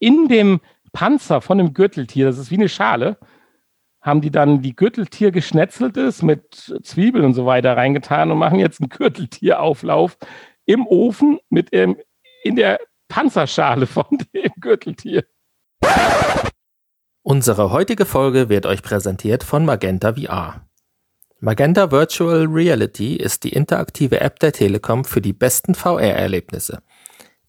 in dem Panzer von dem Gürteltier, das ist wie eine Schale, haben die dann die Gürteltier geschnetzeltes mit Zwiebeln und so weiter reingetan und machen jetzt einen Gürteltierauflauf im Ofen mit dem, in der Panzerschale von dem Gürteltier. Unsere heutige Folge wird euch präsentiert von Magenta VR. Magenta Virtual Reality ist die interaktive App der Telekom für die besten VR-Erlebnisse.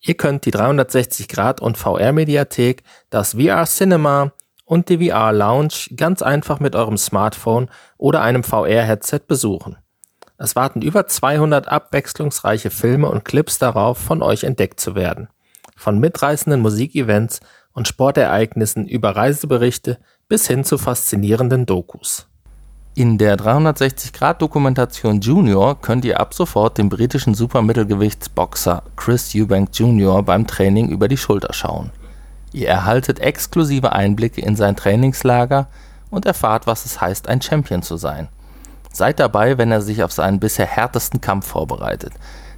Ihr könnt die 360 Grad und VR-Mediathek, das VR Cinema und die VR Lounge ganz einfach mit eurem Smartphone oder einem VR-Headset besuchen. Es warten über 200 abwechslungsreiche Filme und Clips darauf, von euch entdeckt zu werden. Von mitreißenden Musikevents und Sportereignissen über Reiseberichte bis hin zu faszinierenden Dokus. In der 360-Grad-Dokumentation Junior könnt ihr ab sofort dem britischen Supermittelgewichtsboxer Chris Eubank Jr. beim Training über die Schulter schauen. Ihr erhaltet exklusive Einblicke in sein Trainingslager und erfahrt, was es heißt, ein Champion zu sein. Seid dabei, wenn er sich auf seinen bisher härtesten Kampf vorbereitet,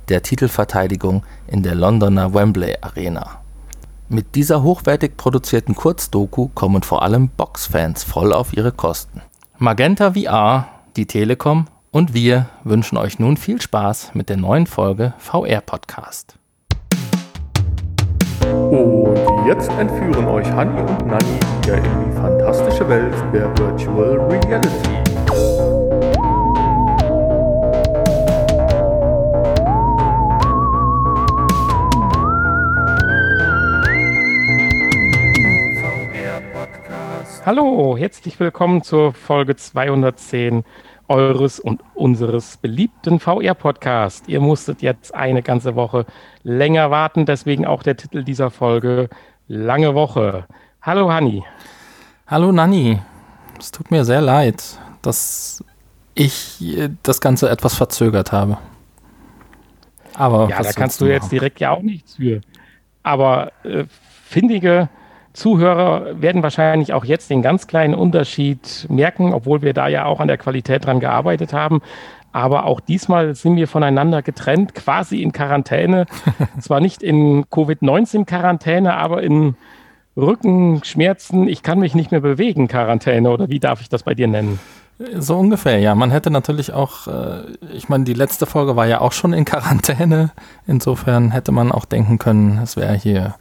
der Titelverteidigung in der Londoner Wembley Arena. Mit dieser hochwertig produzierten Kurzdoku kommen vor allem Boxfans voll auf ihre Kosten. Magenta VR, die Telekom und wir wünschen euch nun viel Spaß mit der neuen Folge VR Podcast. Und jetzt entführen euch Hani und Nani wieder in die fantastische Welt der Virtual Reality. Hallo, herzlich willkommen zur Folge 210 eures und unseres beliebten VR-Podcast. Ihr musstet jetzt eine ganze Woche länger warten, deswegen auch der Titel dieser Folge Lange Woche. Hallo Hanni. Hallo Nanni. Es tut mir sehr leid, dass ich äh, das Ganze etwas verzögert habe. Aber ja, da kannst du jetzt direkt ja auch nichts für. Aber äh, findige Zuhörer werden wahrscheinlich auch jetzt den ganz kleinen Unterschied merken, obwohl wir da ja auch an der Qualität dran gearbeitet haben. Aber auch diesmal sind wir voneinander getrennt, quasi in Quarantäne. Zwar nicht in Covid-19-Quarantäne, aber in Rückenschmerzen, ich kann mich nicht mehr bewegen, Quarantäne. Oder wie darf ich das bei dir nennen? So ungefähr, ja. Man hätte natürlich auch, äh, ich meine, die letzte Folge war ja auch schon in Quarantäne. Insofern hätte man auch denken können, es wäre hier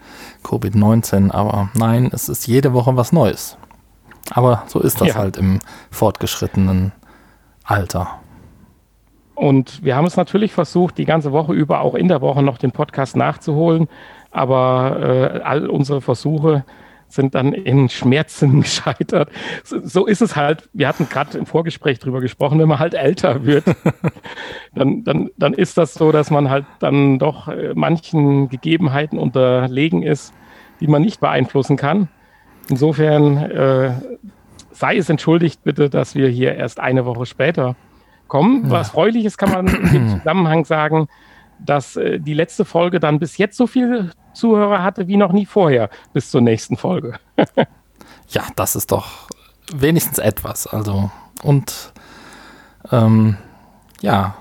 Covid-19. Aber nein, es ist jede Woche was Neues. Aber so ist das ja. halt im fortgeschrittenen Alter. Und wir haben es natürlich versucht, die ganze Woche über auch in der Woche noch den Podcast nachzuholen. Aber äh, all unsere Versuche sind dann in Schmerzen gescheitert. So, ist es halt. Wir hatten gerade im Vorgespräch drüber gesprochen, wenn man halt älter wird, dann, dann, dann ist das so, dass man halt dann doch äh, manchen Gegebenheiten unterlegen ist, die man nicht beeinflussen kann. Insofern äh, sei es entschuldigt bitte, dass wir hier erst eine Woche später kommen. Was Freuliches kann man in dem Zusammenhang sagen, dass äh, die letzte Folge dann bis jetzt so viel Zuhörer hatte wie noch nie vorher bis zur nächsten Folge. ja, das ist doch wenigstens etwas. Also, und ähm, ja,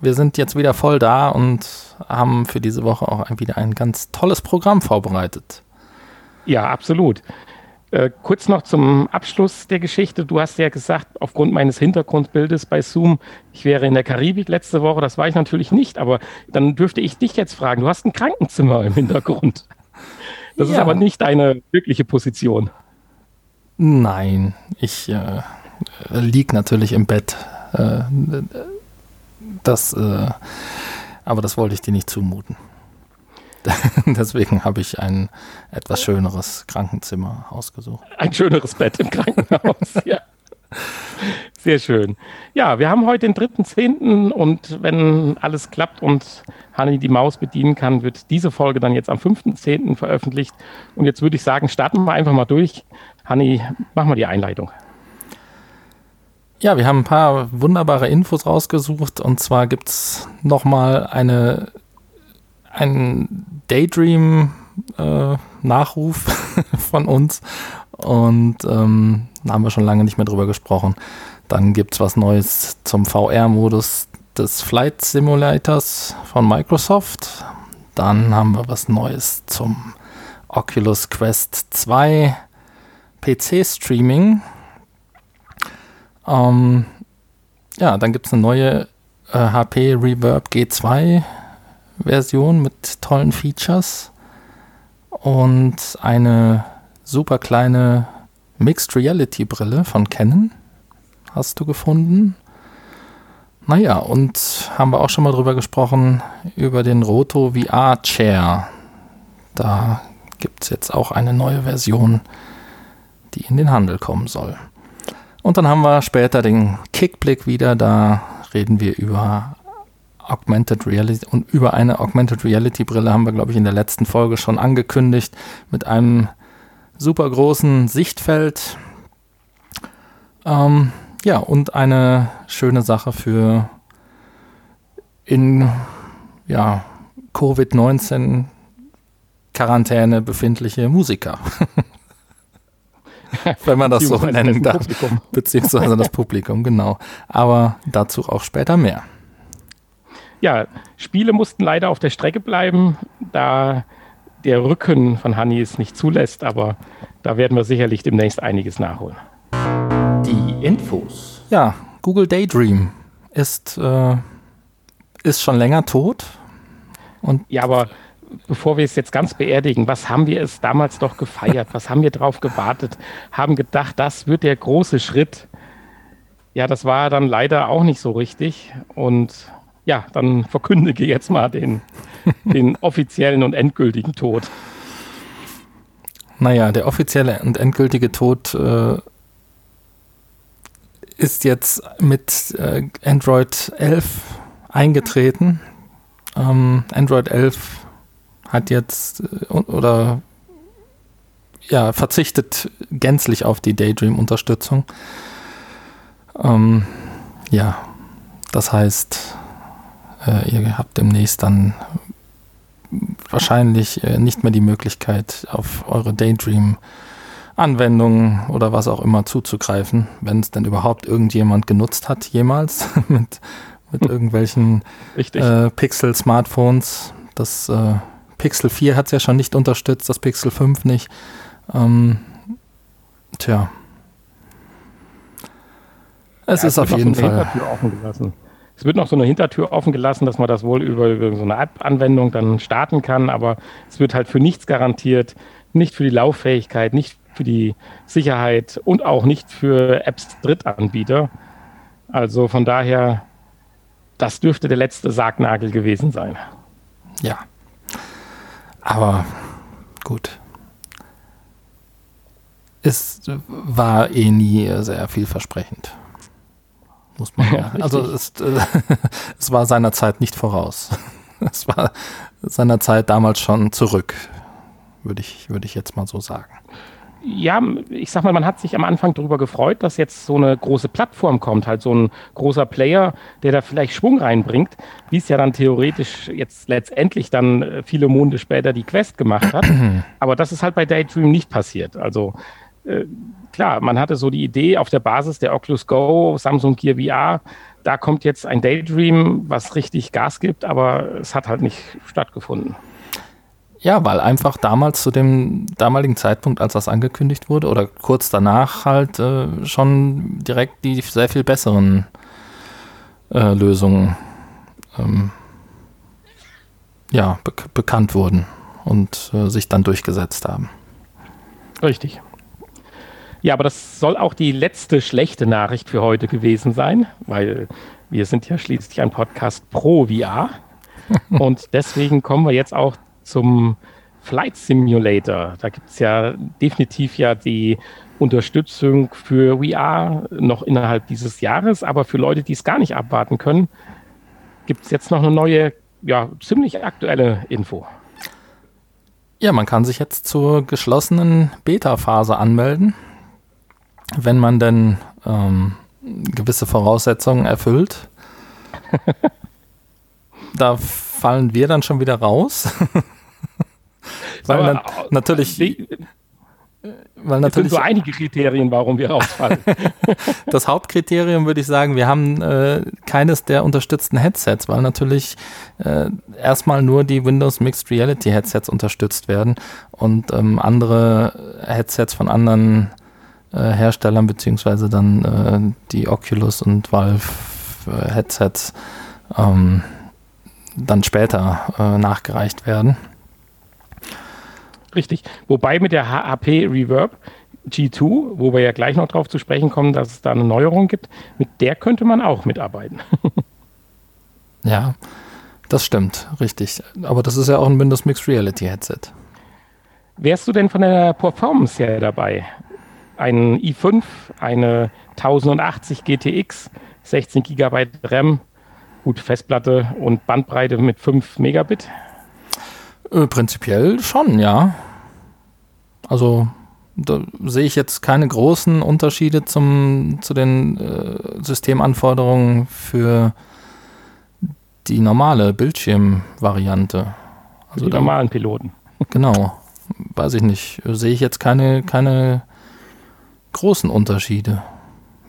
wir sind jetzt wieder voll da und haben für diese Woche auch wieder ein ganz tolles Programm vorbereitet. Ja, absolut. Äh, kurz noch zum Abschluss der Geschichte. Du hast ja gesagt, aufgrund meines Hintergrundbildes bei Zoom, ich wäre in der Karibik letzte Woche. Das war ich natürlich nicht, aber dann dürfte ich dich jetzt fragen. Du hast ein Krankenzimmer im Hintergrund. Das ja. ist aber nicht deine wirkliche Position. Nein, ich äh, lieg natürlich im Bett. Äh, das, äh, aber das wollte ich dir nicht zumuten. Deswegen habe ich ein etwas schöneres Krankenzimmer ausgesucht. Ein schöneres Bett im Krankenhaus, ja. Sehr schön. Ja, wir haben heute den 3.10. und wenn alles klappt und Hanni die Maus bedienen kann, wird diese Folge dann jetzt am 5.10. veröffentlicht. Und jetzt würde ich sagen, starten wir einfach mal durch. Hanni, mach mal die Einleitung. Ja, wir haben ein paar wunderbare Infos rausgesucht und zwar gibt es nochmal eine ein Daydream-Nachruf äh, von uns und ähm, da haben wir schon lange nicht mehr drüber gesprochen. Dann gibt es was Neues zum VR-Modus des Flight Simulators von Microsoft. Dann haben wir was Neues zum Oculus Quest 2 PC-Streaming. Ähm, ja, dann gibt es eine neue äh, HP Reverb G2 Version mit tollen Features und eine super kleine Mixed Reality Brille von Canon hast du gefunden. Naja, und haben wir auch schon mal drüber gesprochen, über den Roto VR Chair. Da gibt es jetzt auch eine neue Version, die in den Handel kommen soll. Und dann haben wir später den Kickblick wieder, da reden wir über Augmented Reality und über eine Augmented Reality Brille haben wir, glaube ich, in der letzten Folge schon angekündigt mit einem super großen Sichtfeld. Ähm, ja, und eine schöne Sache für in ja, Covid-19 Quarantäne befindliche Musiker. Wenn man das so nennen darf. Beziehungsweise das Publikum, genau. Aber dazu auch später mehr ja, Spiele mussten leider auf der Strecke bleiben, da der Rücken von Honey es nicht zulässt, aber da werden wir sicherlich demnächst einiges nachholen. Die Infos. Ja, Google Daydream ist, äh, ist schon länger tot. Und ja, aber bevor wir es jetzt ganz beerdigen, was haben wir es damals doch gefeiert? Was haben wir drauf gewartet? Haben gedacht, das wird der große Schritt. Ja, das war dann leider auch nicht so richtig. Und ja, dann verkündige jetzt mal den, den offiziellen und endgültigen Tod. Naja, der offizielle und endgültige Tod äh, ist jetzt mit äh, Android 11 eingetreten. Ähm, Android 11 hat jetzt äh, oder ja, verzichtet gänzlich auf die Daydream-Unterstützung. Ähm, ja, das heißt, äh, ihr habt demnächst dann wahrscheinlich äh, nicht mehr die Möglichkeit, auf eure Daydream Anwendungen oder was auch immer zuzugreifen, wenn es denn überhaupt irgendjemand genutzt hat, jemals mit, mit hm. irgendwelchen äh, Pixel-Smartphones. Das äh, Pixel 4 hat es ja schon nicht unterstützt, das Pixel 5 nicht. Ähm, tja. Es ja, ist auf jeden Fall. Es wird noch so eine Hintertür offen gelassen, dass man das wohl über, über so eine App-Anwendung dann starten kann, aber es wird halt für nichts garantiert, nicht für die Lauffähigkeit, nicht für die Sicherheit und auch nicht für Apps Drittanbieter. Also von daher, das dürfte der letzte Sargnagel gewesen sein. Ja. Aber gut. Es war eh nie sehr vielversprechend muss man ja. Also es, äh, es war seiner Zeit nicht voraus. Es war seiner Zeit damals schon zurück, würde ich, würde ich jetzt mal so sagen. Ja, ich sag mal, man hat sich am Anfang darüber gefreut, dass jetzt so eine große Plattform kommt, halt so ein großer Player, der da vielleicht Schwung reinbringt, wie es ja dann theoretisch jetzt letztendlich dann äh, viele Monde später die Quest gemacht hat. Aber das ist halt bei Daydream nicht passiert. Also klar, man hatte so die Idee auf der Basis der Oculus Go, Samsung Gear VR, da kommt jetzt ein Daydream, was richtig Gas gibt, aber es hat halt nicht stattgefunden. Ja, weil einfach damals zu dem damaligen Zeitpunkt, als das angekündigt wurde, oder kurz danach halt äh, schon direkt die sehr viel besseren äh, Lösungen ähm, ja, be bekannt wurden und äh, sich dann durchgesetzt haben. Richtig. Ja, aber das soll auch die letzte schlechte Nachricht für heute gewesen sein, weil wir sind ja schließlich ein Podcast pro VR. Und deswegen kommen wir jetzt auch zum Flight Simulator. Da gibt es ja definitiv ja die Unterstützung für VR noch innerhalb dieses Jahres, aber für Leute, die es gar nicht abwarten können, gibt es jetzt noch eine neue, ja, ziemlich aktuelle Info. Ja, man kann sich jetzt zur geschlossenen Beta-Phase anmelden wenn man denn ähm, gewisse Voraussetzungen erfüllt. da fallen wir dann schon wieder raus. Weil na natürlich. weil natürlich. Es sind so einige Kriterien, warum wir rausfallen. das Hauptkriterium würde ich sagen, wir haben äh, keines der unterstützten Headsets, weil natürlich äh, erstmal nur die Windows Mixed Reality Headsets unterstützt werden und ähm, andere Headsets von anderen äh, Herstellern, beziehungsweise dann äh, die Oculus und Valve äh, Headsets ähm, dann später äh, nachgereicht werden. Richtig. Wobei mit der HP Reverb G2, wo wir ja gleich noch drauf zu sprechen kommen, dass es da eine Neuerung gibt, mit der könnte man auch mitarbeiten. ja, das stimmt, richtig. Aber das ist ja auch ein Windows Mixed Reality Headset. Wärst du denn von der Performance her dabei? Ein i5, eine 1080 GTX, 16 GB RAM, gut Festplatte und Bandbreite mit 5 Megabit? Äh, prinzipiell schon, ja. Also da sehe ich jetzt keine großen Unterschiede zum, zu den äh, Systemanforderungen für die normale Bildschirmvariante. Also die normalen Piloten. Genau. Weiß ich nicht. Sehe ich jetzt keine, keine großen Unterschiede,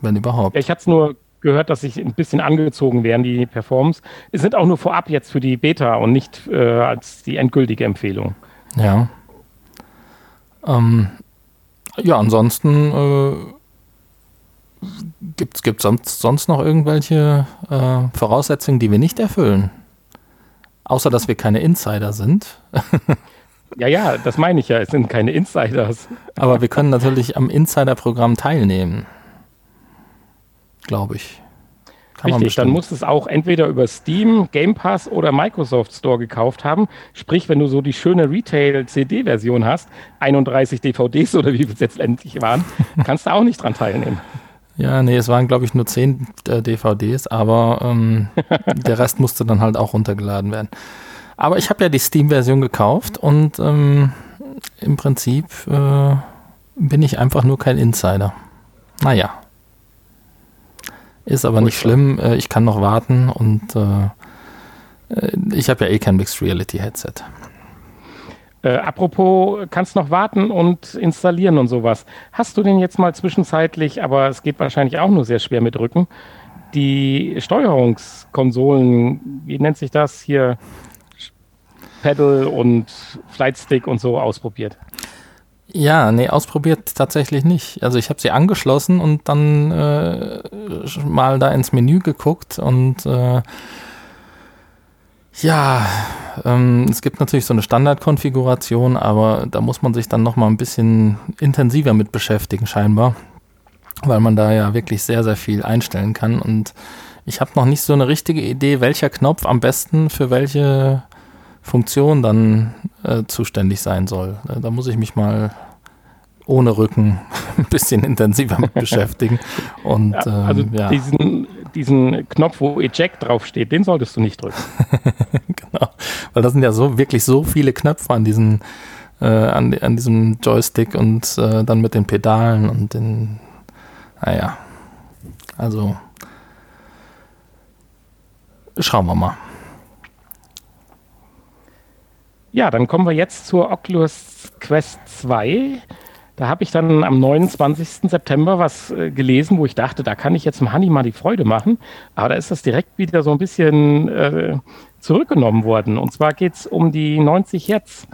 wenn überhaupt. Ja, ich hatte es nur gehört, dass sich ein bisschen angezogen werden, die Performance. Es sind auch nur vorab jetzt für die Beta und nicht äh, als die endgültige Empfehlung. Ja. Ähm, ja, ansonsten äh, gibt es sonst, sonst noch irgendwelche äh, Voraussetzungen, die wir nicht erfüllen? Außer, dass wir keine Insider sind. ja, ja, das meine ich ja. Es sind keine Insiders. Aber wir können natürlich am Insider-Programm teilnehmen glaube ich. Kann Richtig, dann musst du es auch entweder über Steam, Game Pass oder Microsoft Store gekauft haben. Sprich, wenn du so die schöne Retail-CD-Version hast, 31 DVDs oder wie es jetzt endlich waren, kannst du auch nicht dran teilnehmen. Ja, nee, es waren, glaube ich, nur 10 äh, DVDs, aber ähm, der Rest musste dann halt auch runtergeladen werden. Aber ich habe ja die Steam-Version gekauft und ähm, im Prinzip äh, bin ich einfach nur kein Insider. Naja. Ist aber nicht schlimm. Äh, ich kann noch warten und äh, äh, ich habe ja eh kein Mixed Reality Headset. Äh, apropos, kannst noch warten und installieren und sowas. Hast du denn jetzt mal zwischenzeitlich, aber es geht wahrscheinlich auch nur sehr schwer mit Rücken, die Steuerungskonsolen, wie nennt sich das hier, Pedal und Flightstick und so ausprobiert? Ja, nee, ausprobiert tatsächlich nicht. Also ich habe sie angeschlossen und dann äh, mal da ins Menü geguckt und äh, ja, ähm, es gibt natürlich so eine Standardkonfiguration, aber da muss man sich dann noch mal ein bisschen intensiver mit beschäftigen scheinbar, weil man da ja wirklich sehr, sehr viel einstellen kann und ich habe noch nicht so eine richtige Idee, welcher Knopf am besten für welche Funktion dann äh, zuständig sein soll. Äh, da muss ich mich mal ohne Rücken ein bisschen intensiver mit beschäftigen. Und, ja, also ähm, ja. diesen, diesen Knopf, wo Eject draufsteht, den solltest du nicht drücken. genau, weil das sind ja so wirklich so viele Knöpfe an diesen äh, an, an diesem Joystick und äh, dann mit den Pedalen und den, naja, also schauen wir mal. Ja, dann kommen wir jetzt zur Oculus Quest 2. Da habe ich dann am 29. September was äh, gelesen, wo ich dachte, da kann ich jetzt dem Honey mal die Freude machen. Aber da ist das direkt wieder so ein bisschen äh, zurückgenommen worden. Und zwar geht es um die 90 Hertz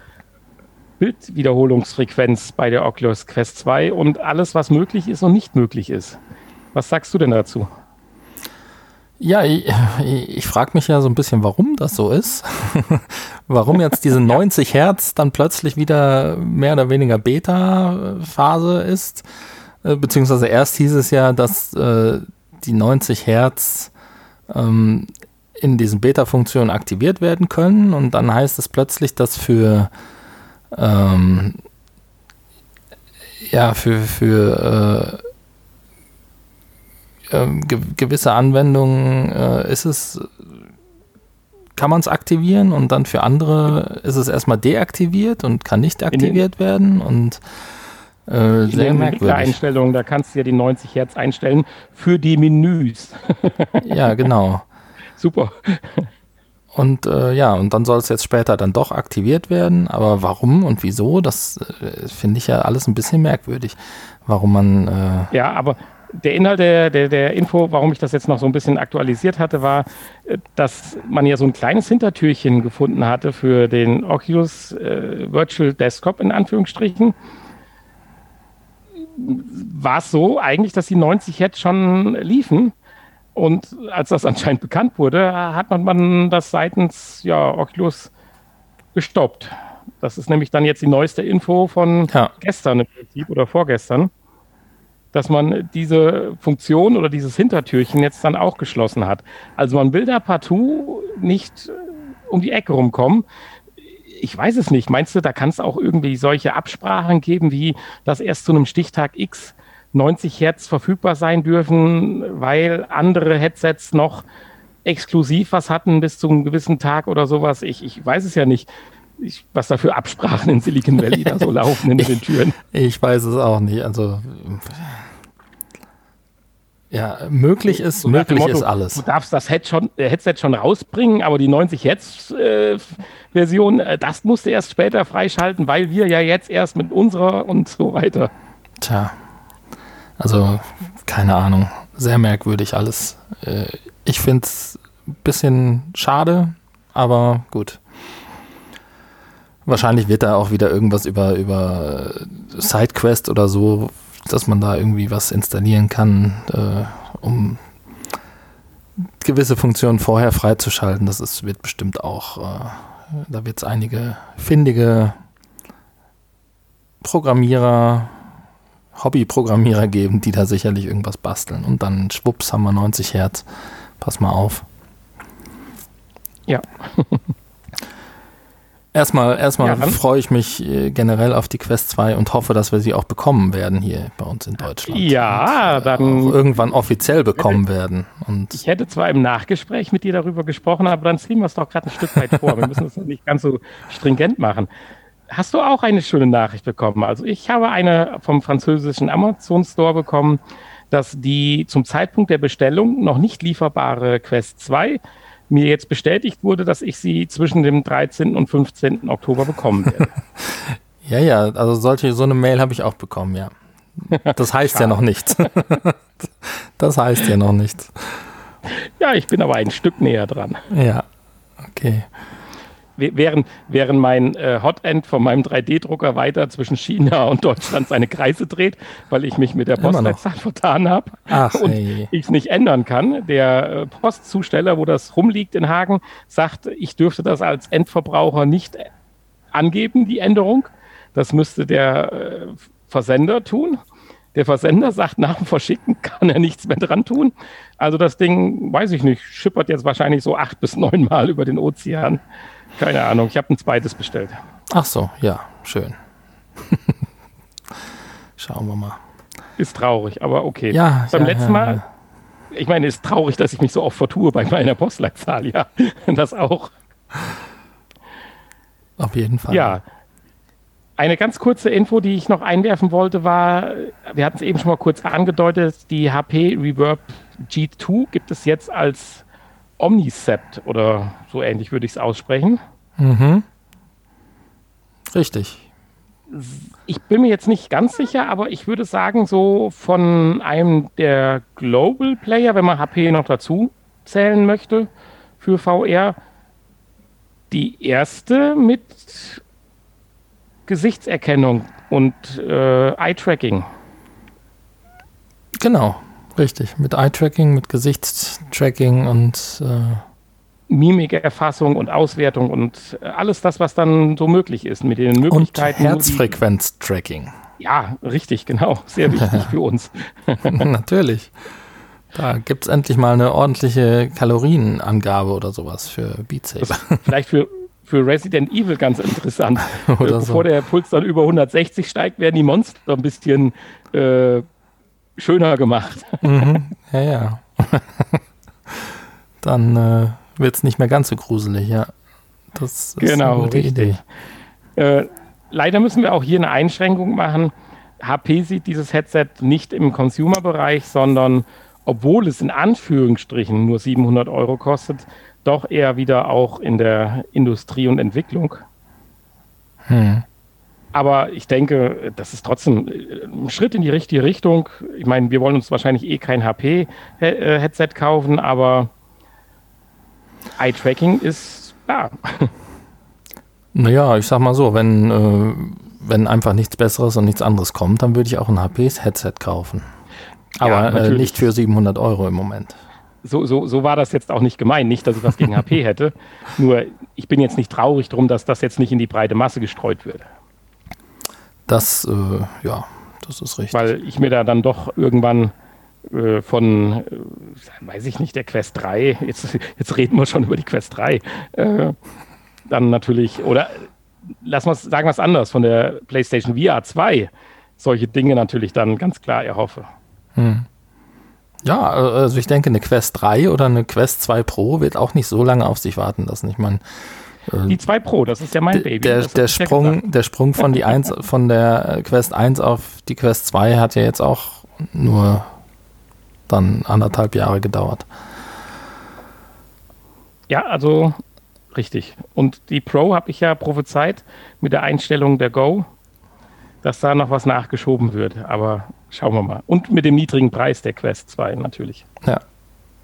Bildwiederholungsfrequenz bei der Oculus Quest 2 und alles, was möglich ist und nicht möglich ist. Was sagst du denn dazu? Ja, ich, ich frage mich ja so ein bisschen, warum das so ist. warum jetzt diese 90 Hertz dann plötzlich wieder mehr oder weniger Beta-Phase ist. Äh, beziehungsweise erst hieß es ja, dass äh, die 90 Hertz ähm, in diesen Beta-Funktionen aktiviert werden können. Und dann heißt es plötzlich, dass für ähm, ja, für, für äh, äh, ge gewisse Anwendungen äh, ist es, kann man es aktivieren und dann für andere ist es erstmal deaktiviert und kann nicht aktiviert werden und äh, sehr merkwürdig. Einstellungen, da kannst du ja die 90 Hertz einstellen für die Menüs. ja, genau. Super. Und äh, ja, und dann soll es jetzt später dann doch aktiviert werden. Aber warum und wieso, das äh, finde ich ja alles ein bisschen merkwürdig. Warum man. Äh ja, aber der Inhalt der, der, der Info, warum ich das jetzt noch so ein bisschen aktualisiert hatte, war, äh, dass man ja so ein kleines Hintertürchen gefunden hatte für den Oculus äh, Virtual Desktop in Anführungsstrichen. War es so eigentlich, dass die 90 Hertz schon liefen? Und als das anscheinend bekannt wurde, hat man, man das seitens ja, Oculus gestoppt. Das ist nämlich dann jetzt die neueste Info von ja. gestern im Prinzip oder vorgestern, dass man diese Funktion oder dieses Hintertürchen jetzt dann auch geschlossen hat. Also man will da partout nicht um die Ecke rumkommen. Ich weiß es nicht. Meinst du, da kann es auch irgendwie solche Absprachen geben, wie das erst zu einem Stichtag X 90 Hertz verfügbar sein dürfen, weil andere Headsets noch exklusiv was hatten bis zu einem gewissen Tag oder sowas. Ich, ich weiß es ja nicht, ich, was da für Absprachen in Silicon Valley da so laufen in den Türen. Ich weiß es auch nicht. Also ja, möglich ist, möglich Motto, ist alles. Du darfst das Head schon, äh, Headset schon rausbringen, aber die 90 Hertz äh, Version, äh, das musst du erst später freischalten, weil wir ja jetzt erst mit unserer und so weiter. Tja, also, keine Ahnung. Sehr merkwürdig alles. Äh, ich finde es ein bisschen schade, aber gut. Wahrscheinlich wird da auch wieder irgendwas über, über SideQuest oder so, dass man da irgendwie was installieren kann, äh, um gewisse Funktionen vorher freizuschalten. Das ist, wird bestimmt auch, äh, da wird es einige findige Programmierer Hobbyprogrammierer geben, die da sicherlich irgendwas basteln. Und dann schwupps haben wir 90 Hertz. Pass mal auf. Ja. erstmal erstmal ja, freue ich mich äh, generell auf die Quest 2 und hoffe, dass wir sie auch bekommen werden hier bei uns in Deutschland. Ja, und, äh, dann. irgendwann offiziell bekommen hätte, werden. Und ich hätte zwar im Nachgespräch mit dir darüber gesprochen, aber dann ziehen wir es doch gerade ein Stück weit vor. Wir müssen es nicht ganz so stringent machen hast du auch eine schöne Nachricht bekommen? Also ich habe eine vom französischen Amazon Store bekommen, dass die zum Zeitpunkt der Bestellung noch nicht lieferbare Quest 2 mir jetzt bestätigt wurde, dass ich sie zwischen dem 13. und 15. Oktober bekommen werde. ja, ja, also solche, so eine Mail habe ich auch bekommen, ja. Das heißt ja noch nichts. das heißt ja noch nichts. Ja, ich bin aber ein Stück näher dran. Ja, okay während, während mein äh, Hotend von meinem 3D-Drucker weiter zwischen China und Deutschland seine Kreise dreht, weil ich mich mit der Postleitzahl vertan habe und ich es nicht ändern kann. Der äh, Postzusteller, wo das rumliegt in Hagen, sagt, ich dürfte das als Endverbraucher nicht angeben, die Änderung. Das müsste der äh, Versender tun. Der Versender sagt, nach dem Verschicken kann er nichts mehr dran tun. Also das Ding, weiß ich nicht, schippert jetzt wahrscheinlich so acht bis neun Mal über den Ozean. Keine Ahnung, ich habe ein zweites bestellt. Ach so, ja, schön. Schauen wir mal. Ist traurig, aber okay. Ja, Beim ja, letzten Mal, ja. ich meine, ist traurig, dass ich mich so oft vertue bei meiner Postleitzahl, ja. Das auch. Auf jeden Fall. Ja. Eine ganz kurze Info, die ich noch einwerfen wollte, war, wir hatten es eben schon mal kurz angedeutet, die HP Reverb G2 gibt es jetzt als Omnicept oder so ähnlich würde ich es aussprechen. Mhm. Richtig. Ich bin mir jetzt nicht ganz sicher, aber ich würde sagen, so von einem der Global Player, wenn man HP noch dazu zählen möchte für VR, die erste mit Gesichtserkennung und äh, Eye-Tracking. Genau. Richtig, mit Eye-Tracking, mit Gesichtstracking und äh Mimikerfassung und Auswertung und äh, alles das, was dann so möglich ist mit den Möglichkeiten. Und Herzfrequenz-Tracking. Ja, richtig, genau. Sehr wichtig für uns. Natürlich. Da gibt es endlich mal eine ordentliche Kalorienangabe oder sowas für Beat Saber. Vielleicht für, für Resident Evil ganz interessant. Bevor so. der Puls dann über 160 steigt, werden die Monster ein bisschen äh, schöner gemacht. Mhm. Ja, ja. Dann äh, wird es nicht mehr ganz so gruselig, ja. Das ist genau, eine gute richtig. Idee. Äh, leider müssen wir auch hier eine Einschränkung machen. HP sieht dieses Headset nicht im Consumer-Bereich, sondern obwohl es in Anführungsstrichen nur 700 Euro kostet, doch eher wieder auch in der Industrie und Entwicklung. Hm. Aber ich denke, das ist trotzdem äh, ein Schritt in die richtige Richtung. Ich meine, wir wollen uns wahrscheinlich eh kein HP-Headset kaufen, aber Eye-Tracking ist da. Naja, ich sag mal so, wenn, äh, wenn einfach nichts Besseres und nichts anderes kommt, dann würde ich auch ein HP-Headset kaufen. Aber ja, äh, nicht für 700 Euro im Moment. So, so, so war das jetzt auch nicht gemeint. Nicht, dass ich was gegen HP hätte. Nur ich bin jetzt nicht traurig drum, dass das jetzt nicht in die breite Masse gestreut wird. Das, äh, ja, das ist richtig. Weil ich mir da dann doch irgendwann äh, von, äh, weiß ich nicht, der Quest 3, jetzt, jetzt reden wir schon über die Quest 3, äh, dann natürlich, oder lass mal sagen was anderes, von der PlayStation VR 2 solche Dinge natürlich dann ganz klar erhoffe. Hm. Ja, also ich denke, eine Quest 3 oder eine Quest 2 Pro wird auch nicht so lange auf sich warten lassen. Ich meine, äh, die 2 Pro, das ist ja mein Baby. Der, der Sprung, der Sprung von, die 1, von der Quest 1 auf die Quest 2 hat ja jetzt auch nur dann anderthalb Jahre gedauert. Ja, also richtig. Und die Pro habe ich ja prophezeit mit der Einstellung der Go, dass da noch was nachgeschoben wird. Aber Schauen wir mal. Und mit dem niedrigen Preis der Quest 2 natürlich. Ja.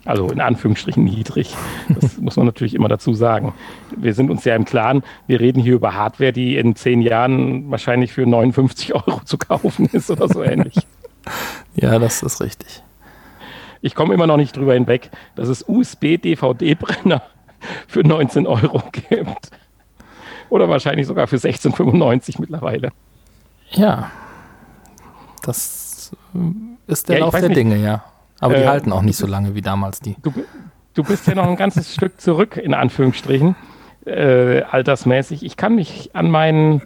Also in Anführungsstrichen niedrig. Das muss man natürlich immer dazu sagen. Wir sind uns ja im Klaren, wir reden hier über Hardware, die in zehn Jahren wahrscheinlich für 59 Euro zu kaufen ist oder so ähnlich. Ja, das ist richtig. Ich komme immer noch nicht drüber hinweg, dass es USB-DVD-Brenner für 19 Euro gibt. Oder wahrscheinlich sogar für 16,95 mittlerweile. Ja, das ist der ja, Lauf der nicht. Dinge, ja. Aber äh, die halten auch nicht so lange wie damals die. Du, du bist ja noch ein ganzes Stück zurück, in Anführungsstrichen, äh, altersmäßig. Ich kann mich an meinen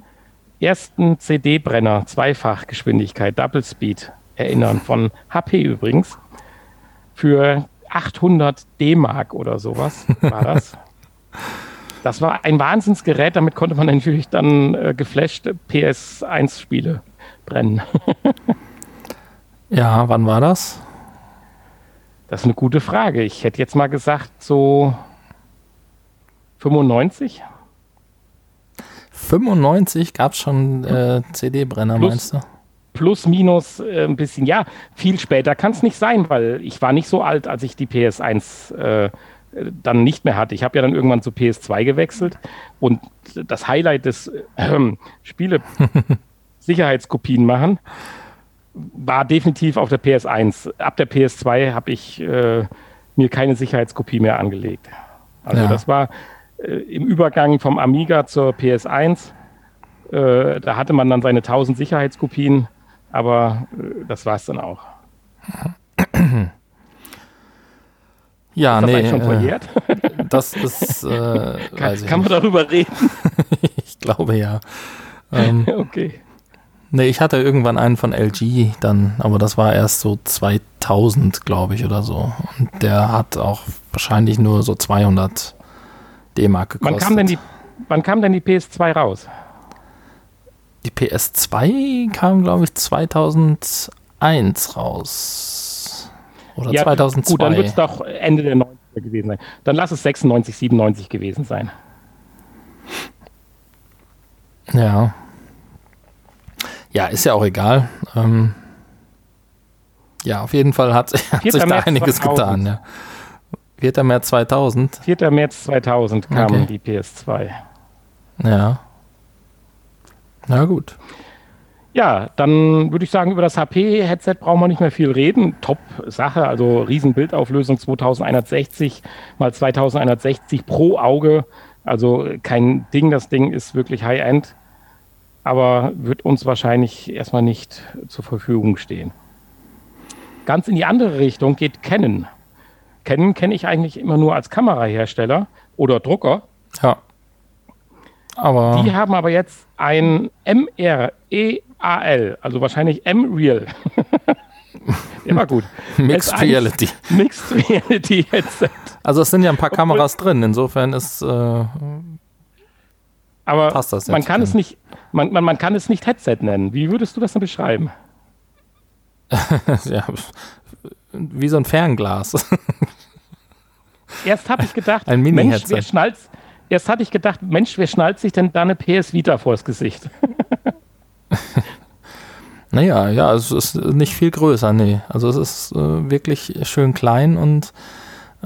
ersten CD-Brenner, Zweifachgeschwindigkeit, Double Speed erinnern, von HP übrigens, für 800 D-Mark oder sowas war das. Das war ein Wahnsinnsgerät, damit konnte man natürlich dann äh, geflashte PS1-Spiele brennen. Ja, wann war das? Das ist eine gute Frage. Ich hätte jetzt mal gesagt, so 95. 95 gab es schon äh, CD-Brenner, meinst du? Plus, minus äh, ein bisschen. Ja, viel später kann es nicht sein, weil ich war nicht so alt, als ich die PS1 äh, dann nicht mehr hatte. Ich habe ja dann irgendwann zu PS2 gewechselt und das Highlight des äh, Spiele Sicherheitskopien machen war definitiv auf der PS1. Ab der PS2 habe ich äh, mir keine Sicherheitskopie mehr angelegt. Also ja. das war äh, im Übergang vom Amiga zur PS1. Äh, da hatte man dann seine 1000 Sicherheitskopien, aber äh, das war es dann auch. Ja, ist das nee. schon äh, verjährt? das ist. Äh, kann, kann man darüber reden? ich glaube ja. Ähm, okay. Nee, ich hatte irgendwann einen von LG dann, aber das war erst so 2000, glaube ich, oder so. Und der hat auch wahrscheinlich nur so 200 D-Mark gekostet. Wann kam, denn die, wann kam denn die PS2 raus? Die PS2 kam, glaube ich, 2001 raus. Oder ja, 2002. Gut, dann wird es doch Ende der 90er gewesen sein. Dann lass es 96, 97 gewesen sein. Ja. Ja, ist ja auch egal. Ähm, ja, auf jeden Fall hat, hat sich da März einiges 2000. getan. Ja. 4. März 2000. 4. März 2000 kam okay. die PS2. Ja. Na gut. Ja, dann würde ich sagen, über das HP-Headset brauchen wir nicht mehr viel reden. Top-Sache, also Riesenbildauflösung 2160 mal 2160 pro Auge. Also kein Ding, das Ding ist wirklich High-End aber wird uns wahrscheinlich erstmal nicht zur Verfügung stehen. Ganz in die andere Richtung geht Canon. Canon kenne ich eigentlich immer nur als Kamerahersteller oder Drucker. Ja. Aber die haben aber jetzt ein MREAL, also wahrscheinlich M-Real. Immer gut. Mixed Reality. Mixed Reality Headset. Also es sind ja ein paar Kameras drin, insofern ist äh, aber passt das man kann es nicht, man, man, man kann es nicht Headset nennen. Wie würdest du das denn beschreiben? ja, wie so ein Fernglas. erst habe ich gedacht, Ein Mensch, Mini-Headset. wer schnallt, erst hatte ich gedacht, Mensch, wer schnallt sich denn da eine PS Vita vors Gesicht? Naja, ja, es ist nicht viel größer, nee. Also es ist äh, wirklich schön klein und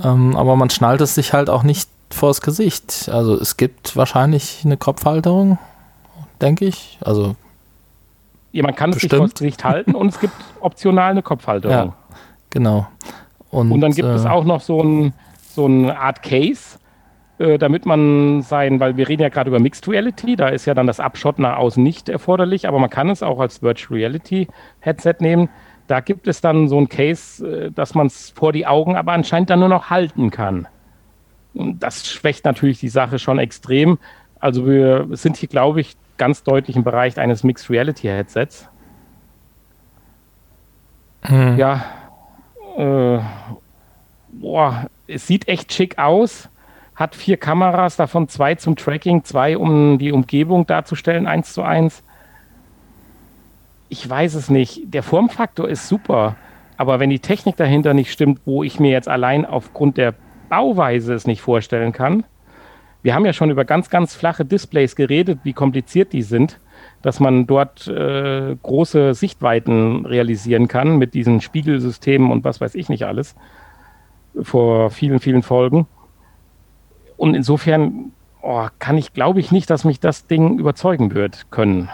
ähm, aber man schnallt es sich halt auch nicht vors Gesicht. Also es gibt wahrscheinlich eine Kopfhalterung, denke ich. Also Ja, man kann es sich Bestimmt. vors Gesicht halten und es gibt optional eine Kopfhalterung. Ja, genau. Und, Und dann gibt äh, es auch noch so, ein, so eine Art Case, äh, damit man sein, weil wir reden ja gerade über Mixed Reality, da ist ja dann das Abschotten nach außen nicht erforderlich, aber man kann es auch als Virtual Reality Headset nehmen. Da gibt es dann so ein Case, äh, dass man es vor die Augen aber anscheinend dann nur noch halten kann. Und das schwächt natürlich die Sache schon extrem. Also wir sind hier, glaube ich, ganz deutlich im Bereich eines Mixed Reality Headsets. hm, Ja, äh, boah, es sieht echt schick aus. Hat vier Kameras, davon zwei zum Tracking, zwei, um die Umgebung darzustellen, eins zu eins. Ich weiß es nicht. Der Formfaktor ist super, aber wenn die Technik dahinter nicht stimmt, wo ich mir jetzt allein aufgrund der Bauweise es nicht vorstellen kann. Wir haben ja schon über ganz, ganz flache Displays geredet, wie kompliziert die sind, dass man dort äh, große Sichtweiten realisieren kann mit diesen Spiegelsystemen und was weiß ich nicht alles vor vielen, vielen Folgen. Und insofern oh, kann ich, glaube ich, nicht, dass mich das Ding überzeugen wird können.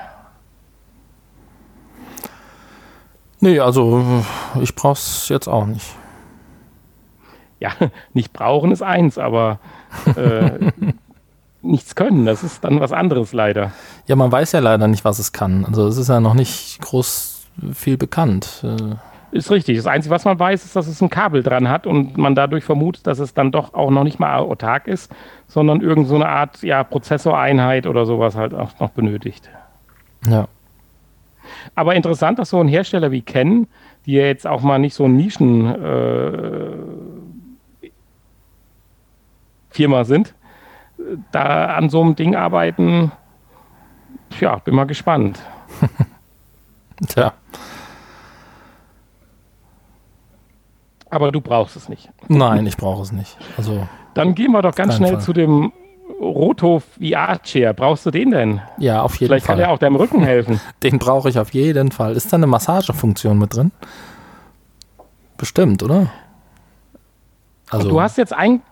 Nee, also ich brauch's jetzt auch nicht. Ja, nicht brauchen ist eins, aber äh, nichts können, das ist dann was anderes leider. Ja, man weiß ja leider nicht, was es kann. Also es ist ja noch nicht groß viel bekannt. Äh, Ist richtig. Das Einzige, was man weiß, ist, dass es ein Kabel dran hat und man dadurch vermutet, dass es dann doch auch noch nicht mal autark ist, sondern irgend so eine Art ja, Prozessoreinheit oder sowas halt auch noch benötigt. ja. Aber interessant, dass so ein Hersteller wie Ken, die ja jetzt auch mal nicht so ein Nischen äh, Firma sind, da an so einem Ding arbeiten. Tja, bin mal gespannt. Tja. Aber du brauchst es nicht. Nein, ich brauche es nicht. Also, Dann gehen wir doch ganz schnell Fall. zu dem Roto VR-Chair. Brauchst du den denn? ja, auf jeden Vielleicht kann Fall. er auch deinem Rücken helfen. Den brauche ich auf jeden Fall. Ist da eine Massagefunktion mit drin? Bestimmt, oder? Also, Du hast jetzt ein,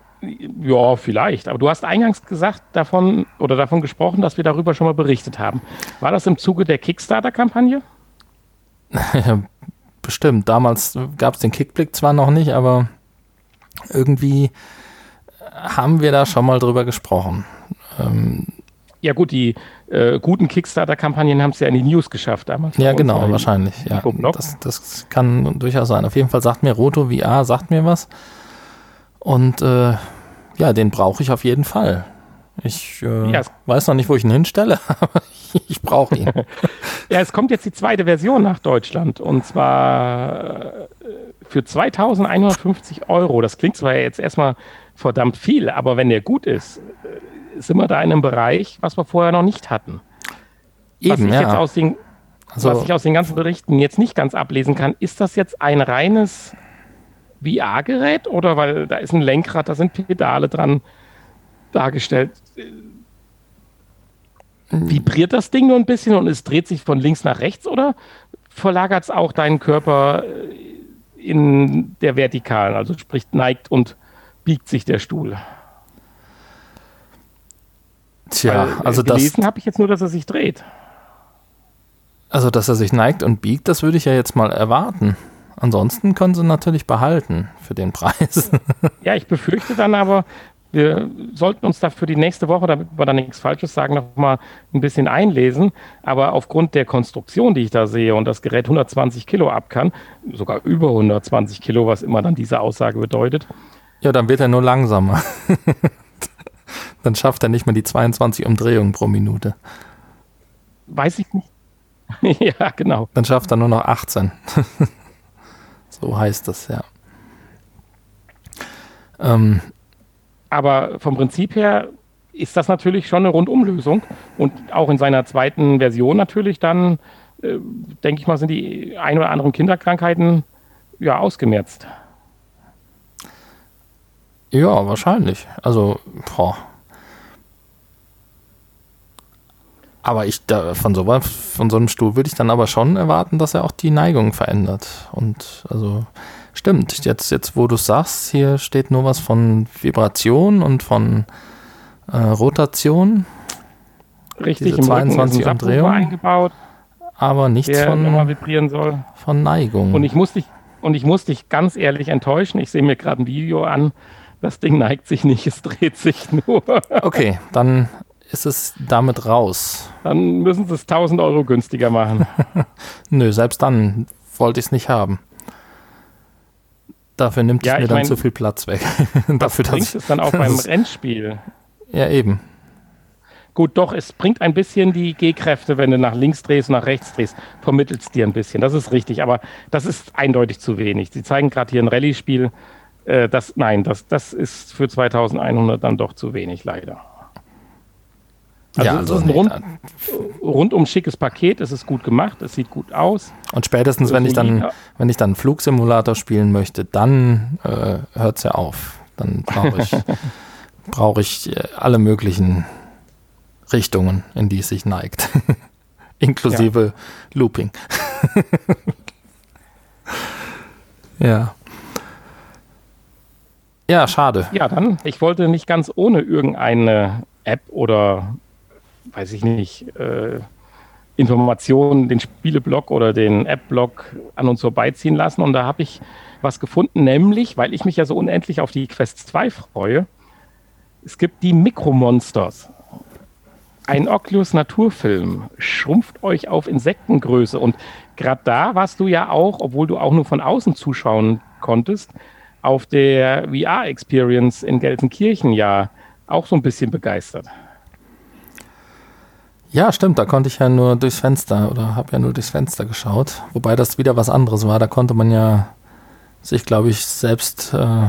ja, vielleicht, aber du hast eingangs gesagt davon oder davon gesprochen, dass wir darüber schon mal berichtet haben. War das im Zuge der Kickstarter-Kampagne? bestimmt. Damals gab es den Kickblick zwar noch nicht, aber irgendwie haben wir da schon mal drüber gesprochen. Ähm, Ja, gut, die äh, guten Kickstarter-Kampagnen haben es ja in die News geschafft damals. ja, genau, in wahrscheinlich. Ja, das, das kann durchaus sein. Auf jeden Fall sagt mir Roto VR, sagt mir was. Und äh, ja, den brauche ich auf jeden Fall. Ich äh, Ja, weiß noch nicht, wo ich ihn hinstelle, aber ich brauche ihn. Ja, es kommt jetzt die zweite Version nach Deutschland und zwar äh, für 2150 Euro. Das klingt zwar jetzt erstmal verdammt viel, aber wenn der gut ist, äh, sind wir da in einem Bereich, was wir vorher noch nicht hatten. was Eben, ich jetzt ja. aus den, Also, was ich aus den ganzen Berichten jetzt nicht ganz ablesen kann, ist das jetzt ein reines VR-Gerät oder weil da ist ein Lenkrad, da sind Pedale dran dargestellt. Vibriert das Ding nur ein bisschen und es dreht sich von links nach rechts oder verlagert es auch deinen Körper äh, in der Vertikalen, also sprich neigt und biegt sich der Stuhl? tja, Weil, äh, also das, gelesen habe ich jetzt nur, dass er sich dreht. Also, dass er sich neigt und biegt, das würde ich ja jetzt mal erwarten. Ansonsten können sie natürlich behalten für den Preis. Ja, ich befürchte dann aber, wir sollten uns da für die nächste Woche, damit wir da nichts Falsches sagen, noch mal ein bisschen einlesen. Aber aufgrund der Konstruktion, die ich da sehe und das Gerät 120 Kilo ab kann, sogar über 120 Kilo, was immer dann diese Aussage bedeutet, ja, dann wird er nur langsamer. dann schafft er nicht mehr die 22 Umdrehungen pro Minute. weiß ich nicht. ja, genau. Dann schafft er nur noch 18. so heißt das, ja. Ähm, Aber vom Prinzip her ist das natürlich schon eine Rundumlösung. Und auch in seiner zweiten Version natürlich dann, äh, denke ich mal, sind die ein oder anderen Kinderkrankheiten ja ausgemerzt. Ja, wahrscheinlich. Also, boah. Aber ich da, von so, von so einem Stuhl würde ich dann aber schon erwarten, dass er auch die Neigung verändert. Und also stimmt, jetzt, jetzt wo du sagst, hier steht nur was von Vibration und von äh, Rotation. Richtig, Diese 22 Umdrehungen eingebaut, aber nichts von, vibrieren soll. von Neigung. Und ich muss dich, und ich muss dich ganz ehrlich enttäuschen. Ich sehe mir gerade ein Video an. Das Ding neigt sich nicht, es dreht sich nur. Okay, dann ist es damit raus. Dann müssen sie es 1000 Euro günstiger machen. Nö, selbst dann wollte ich es nicht haben. Dafür nimmt Ja, es mir dann mein, zu viel Platz weg. Dafür, bringt es dann auch beim Rennspiel? Ja, eben. Gut, doch, es bringt ein bisschen die G-Kräfte, wenn du nach links drehst, nach rechts drehst, vermittelt es dir ein bisschen. Das ist richtig, aber das ist eindeutig zu wenig. Sie zeigen gerade hier ein Rallye-Spiel. Äh, das, nein, das, das ist für 2100 dann doch zu wenig, leider. Also ja, es also ist ein nee, rund- Rundum schickes Paket, es ist gut gemacht, es sieht gut aus. Und spätestens, wenn ich dann, wenn ich dann einen Flugsimulator spielen möchte, dann äh, hört es ja auf. Dann brauche ich, brauche ich äh, alle möglichen Richtungen, in die es sich neigt. Inklusive Looping. ja. Ja, schade. Ja, dann, ich wollte nicht ganz ohne irgendeine App oder, weiß ich nicht, äh, Informationen, den Spieleblock oder den App-Block an uns vorbeiziehen lassen. Und da habe ich was gefunden, nämlich, weil ich mich ja so unendlich auf die Quest 2 freue, es gibt die Mikromonsters. Ein Oculus Naturfilm schrumpft euch auf Insektengröße. Und gerade da warst du ja auch, obwohl du auch nur von außen zuschauen konntest, auf der VR-Experience in Gelsenkirchen ja auch so ein bisschen begeistert. Ja, stimmt, da konnte ich ja nur durchs Fenster oder habe ja nur durchs Fenster geschaut. Wobei das wieder was anderes war. Da konnte man ja sich, glaube ich, selbst äh,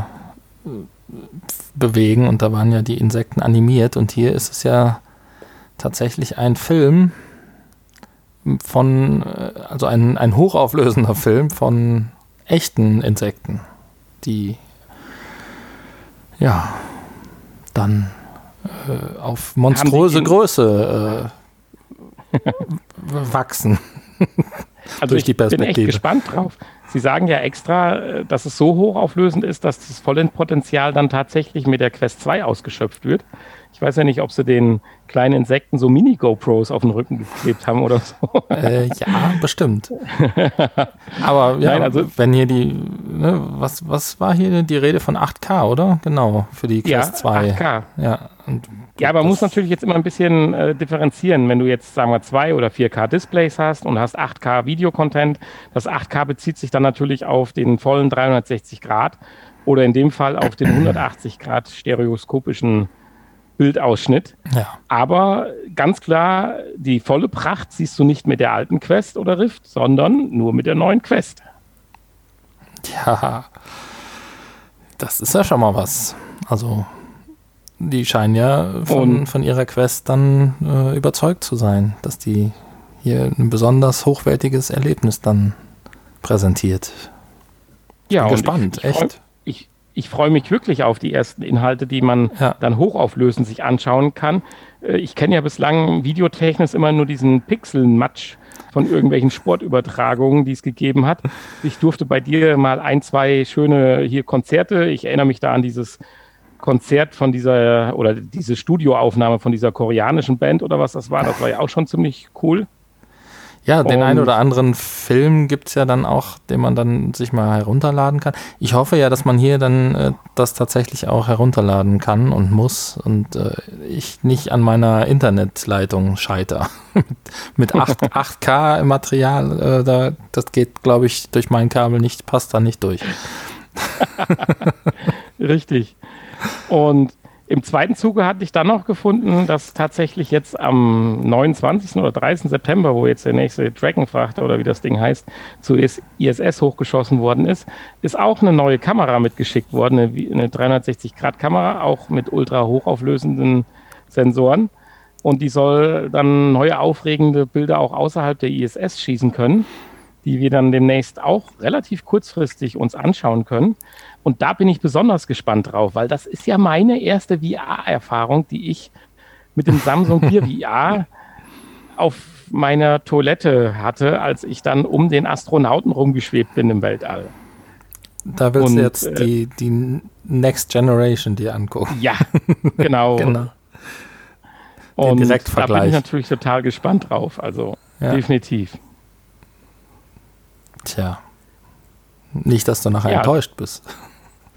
bewegen und da waren ja die Insekten animiert. Und hier ist es ja tatsächlich ein Film von, äh, also ein, ein hochauflösender Film von echten Insekten, die ja dann äh, auf monströse Größe äh, wachsen. Also Durch ich die bin echt gespannt drauf. Sie sagen ja extra, äh, dass es so hochauflösend ist, dass das Vollendpotenzial dann tatsächlich mit der Quest 2 ausgeschöpft wird. Ich weiß ja nicht, ob sie den kleinen Insekten so Mini-GoPros auf den Rücken geklebt haben oder so. Äh, ja, bestimmt. Aber ja, Nein, also- wenn hier die, ne, was, was war hier die Rede von 8K, oder? Genau, für die Ja, Quest 2. 8K. Ja, und Ja, aber man muss natürlich jetzt immer ein bisschen äh, differenzieren. Wenn du jetzt, sagen wir, 2 oder 4K Displays hast und hast 8K Videocontent, das 8K bezieht sich dann natürlich auf den vollen 360 Grad oder in dem Fall auf den 180 Grad stereoskopischen Bildausschnitt. Ja, Aber ganz klar, die volle Pracht siehst du nicht mit der alten Quest oder Rift, sondern nur mit der neuen Quest. ja, das ist ja schon mal was. Also, die scheinen ja von, Und- von ihrer Quest dann äh, überzeugt zu sein, dass die hier ein besonders hochwertiges Erlebnis dann präsentiert. Ja, gespannt, ich, ich freu- echt. Ich, ich freue mich wirklich auf die ersten Inhalte, die man Ja. dann hochauflösend sich anschauen kann. Äh, Ich kenne ja bislang videotechnisch immer nur diesen Pixelmatsch von irgendwelchen Sportübertragungen, die es gegeben hat. Ich durfte bei dir mal ein, zwei schöne hier Konzerte. Ich erinnere mich da an dieses Konzert von dieser oder diese Studioaufnahme von dieser koreanischen Band oder was das war. Das war ja auch schon ziemlich cool. Ja, den Und- einen oder anderen Film gibt es ja dann auch, den man dann sich mal herunterladen kann. Ich hoffe ja, dass man hier dann äh, das tatsächlich auch herunterladen kann und muss und äh, ich nicht an meiner Internetleitung scheiter. Mit 8, 8K im Material, äh, da, das geht, glaube ich, durch mein Kabel nicht, passt da nicht durch. Richtig. Und im zweiten Zuge hatte ich dann noch gefunden, dass tatsächlich jetzt am 29. oder 30. September, wo jetzt der nächste Dragonfrachter oder wie das Ding heißt, zu IS ISS hochgeschossen worden ist, ist auch eine neue Kamera mitgeschickt worden, eine 360-Grad-Kamera, auch mit ultra hochauflösenden Sensoren. Und die soll dann neue aufregende Bilder auch außerhalb der ISS schießen können. die wir dann demnächst auch relativ kurzfristig uns anschauen können. Und da bin ich besonders gespannt drauf, weil das ist ja meine erste VR-Erfahrung, die ich mit dem Samsung Gear VR auf meiner Toilette hatte, als ich dann um den Astronauten rumgeschwebt bin im Weltall. Da willst Und, du jetzt äh, die, die Next Generation dir angucken. Ja, genau. genau. Und da bin ich natürlich total gespannt drauf. Also ja. definitiv. Tja. Nicht, dass du nachher ja. enttäuscht bist.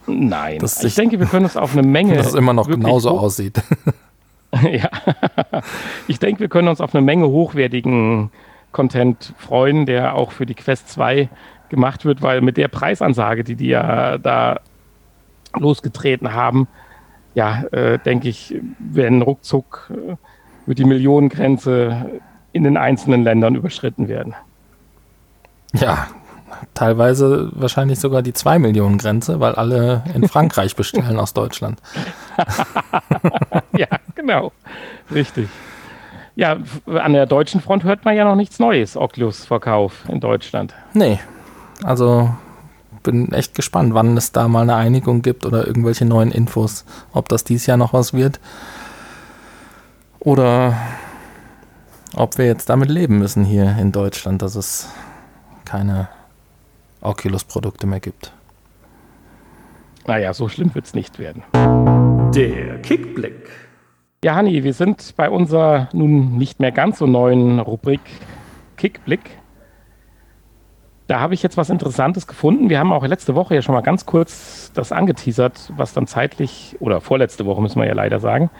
Nein. Dass ich denke, wir können uns auf eine Menge. Dass es immer noch genauso aussieht. ja. Ich denke, wir können uns auf eine Menge hochwertigen Content freuen, der auch für die Quest 2 gemacht wird, weil mit der Preisansage, die die ja da losgetreten haben, ja, äh, denke ich, werden ruckzuck äh, wird die Millionengrenze in den einzelnen Ländern überschritten werden. Ja, teilweise wahrscheinlich sogar die 2 Millionen Grenze, weil alle in Frankreich bestellen aus Deutschland. ja, genau. Richtig. Ja, an der deutschen Front hört man ja noch nichts Neues, Oculus-Verkauf in Deutschland. Nee, also bin echt gespannt, wann es da mal eine Einigung gibt oder irgendwelche neuen Infos, ob das dieses Jahr noch was wird. Oder ob wir jetzt damit leben müssen hier in Deutschland, dass es keine Oculus-Produkte mehr gibt. Naja, so schlimm wird es nicht werden. Der Kickblick. Ja, Hanni, wir sind bei unserer nun nicht mehr ganz so neuen Rubrik Kickblick. Da habe ich jetzt was Interessantes gefunden. Wir haben auch letzte Woche ja schon mal ganz kurz das angeteasert, was dann zeitlich, oder vorletzte Woche müssen wir ja leider sagen,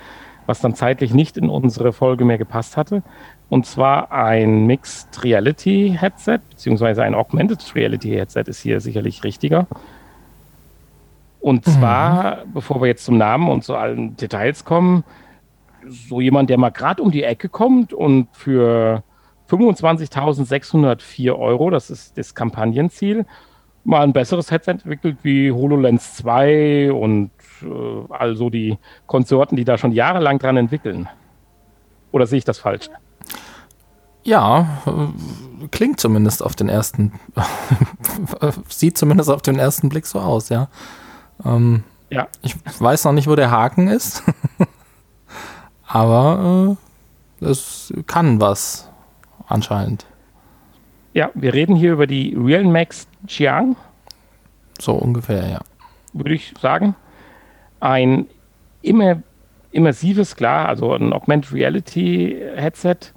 was dann zeitlich nicht in unsere Folge mehr gepasst hatte. Und zwar ein Mixed Reality Headset, beziehungsweise ein Augmented Reality Headset ist hier sicherlich richtiger. Und mhm. zwar, mhm. bevor wir jetzt zum Namen und zu allen Details kommen, so jemand, der mal gerade um die Ecke kommt und für 25.604 Euro, das ist das Kampagnenziel, mal ein besseres Headset entwickelt wie HoloLens 2 und äh, also die Konsorten, die da schon jahrelang dran entwickeln. Oder sehe ich das falsch? Ja, äh, klingt zumindest auf den ersten, sieht zumindest auf den ersten Blick so aus, ja. Ähm, ja. Ich weiß noch nicht, wo der Haken ist, aber äh, es kann was anscheinend. Ja, wir reden hier über die Realmax Xiang. So ungefähr, ja. Würde ich sagen. Ein immer, immersives, klar, also ein Augmented Reality Headset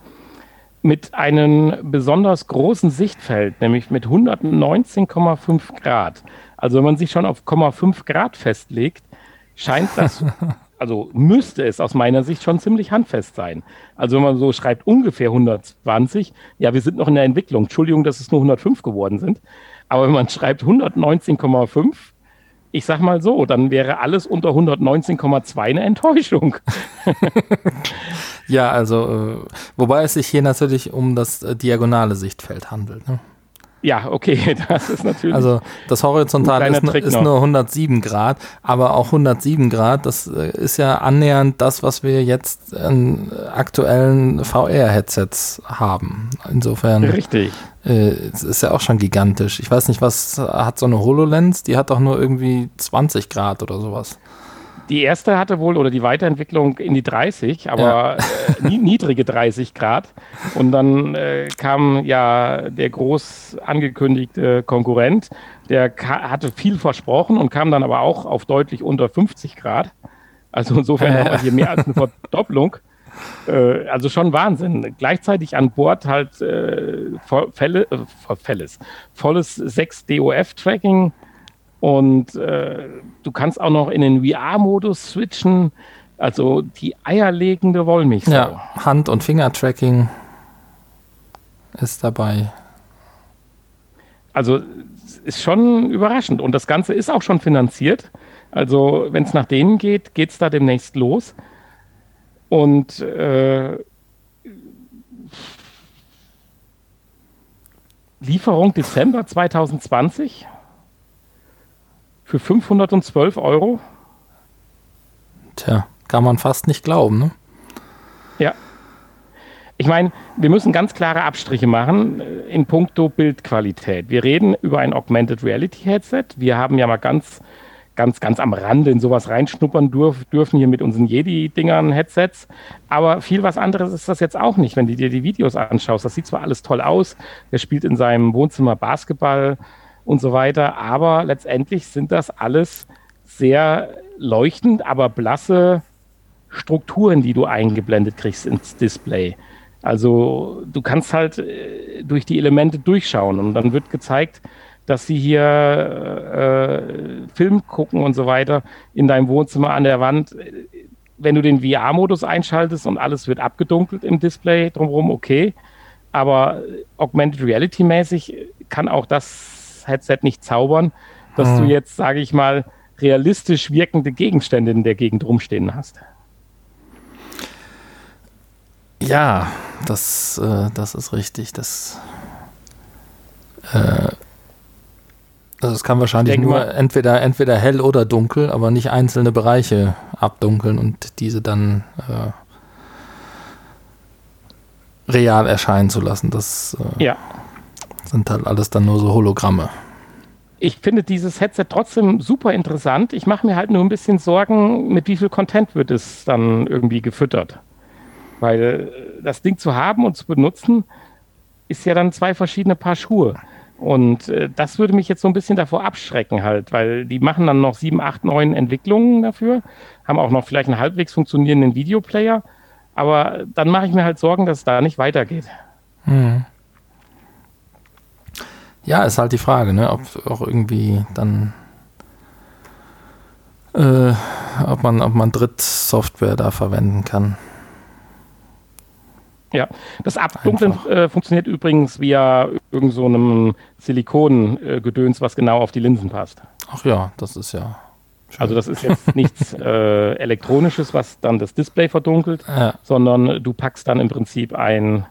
mit einem besonders großen Sichtfeld, nämlich mit 119,5 Grad. Also wenn man sich schon auf 0,5 Grad festlegt, scheint das also müsste es aus meiner Sicht schon ziemlich handfest sein. Also wenn man so schreibt ungefähr 120, ja, wir sind noch in der Entwicklung. Entschuldigung, dass es nur 105 geworden sind. Aber wenn man schreibt 119,5, ich sag mal so, dann wäre alles unter 119,2 eine Enttäuschung. ja, also, äh, wobei es sich hier natürlich um das äh, diagonale Sichtfeld handelt. Ne? Ja, okay, das ist natürlich. Also das Horizontale ist, ist, nur 107 Grad, aber auch 107 Grad, das äh, ist ja annähernd das, was wir jetzt in aktuellen VR-Headsets haben. Insofern. Richtig. Äh, es ist ja auch schon gigantisch. Ich weiß nicht, was hat so eine HoloLens? Die hat doch nur irgendwie 20 Grad oder sowas. Die erste hatte wohl oder die Weiterentwicklung in die 30, aber ja. äh, niedrige 30 Grad. Und dann äh, kam ja der groß angekündigte Konkurrent, der hatte viel versprochen und kam dann aber auch auf deutlich unter 50 Grad. Also insofern haben wir hier mehr als eine Verdopplung. Äh, also schon Wahnsinn. Gleichzeitig an Bord halt äh, Fälle, äh, volles 6 DOF-Tracking und äh, du kannst auch noch in den VR-Modus switchen. Also die eierlegende Wollmilchsau. Ja, Hand- und Finger-Tracking ist dabei. Also ist schon überraschend. Und das Ganze ist auch schon finanziert. Also wenn es nach denen geht, geht es da demnächst los. Und äh, Lieferung Dezember 2020 für 512 Euro. Tja, kann man fast nicht glauben, ne? Ja. ich meine, wir müssen ganz klare Abstriche machen äh, in puncto Bildqualität. Wir reden über ein Augmented Reality Headset. Wir haben ja mal ganz, ganz, ganz am Rande in sowas reinschnuppern dürf, dürfen hier mit unseren Jedi-Dingern Headsets. Aber viel was anderes ist das jetzt auch nicht, wenn du dir die Videos anschaust. Das sieht zwar alles toll aus. Er spielt in seinem Wohnzimmer Basketball und so weiter. Aber letztendlich sind das alles sehr leuchtend, aber blasse Strukturen, die du eingeblendet kriegst ins Display. Also du kannst halt äh, durch die Elemente durchschauen und dann wird gezeigt, dass sie hier äh, Film gucken und so weiter in deinem Wohnzimmer an der Wand. Wenn du den VR-Modus einschaltest und alles wird abgedunkelt im Display drumherum, okay. Aber Augmented Reality-mäßig kann auch das Headset nicht zaubern, dass hm. du jetzt, sage ich mal, realistisch wirkende Gegenstände in der Gegend rumstehen hast. Ja, das, äh, das ist richtig. Das, äh, also es kann wahrscheinlich nur mal, entweder, entweder hell oder dunkel, aber nicht einzelne Bereiche abdunkeln und diese dann äh, real erscheinen zu lassen. Das äh, ja. Sind halt alles dann nur so Hologramme. Ich finde dieses Headset trotzdem super interessant. Ich mache mir halt nur ein bisschen Sorgen, mit wie viel Content wird es dann irgendwie gefüttert. Weil äh, das Ding zu haben und zu benutzen, ist ja dann zwei verschiedene Paar Schuhe. Und äh, das würde mich jetzt so ein bisschen davor abschrecken halt, weil die machen dann noch sieben, acht, neun Entwicklungen dafür, haben auch noch vielleicht einen halbwegs funktionierenden Videoplayer, aber dann mache ich mir halt Sorgen, dass es da nicht weitergeht. Hm. Ja, ist halt die Frage, ne, ob auch irgendwie dann äh, ob man, ob man Drittsoftware da verwenden kann. Ja, das Abdunkeln äh, funktioniert übrigens via irgend so einem Silikongedöns, was genau auf die Linsen passt. Ach ja, das ist ja. Schön. Also das ist jetzt nichts äh, Elektronisches, was dann das Display verdunkelt, ja. sondern du packst dann im Prinzip ein,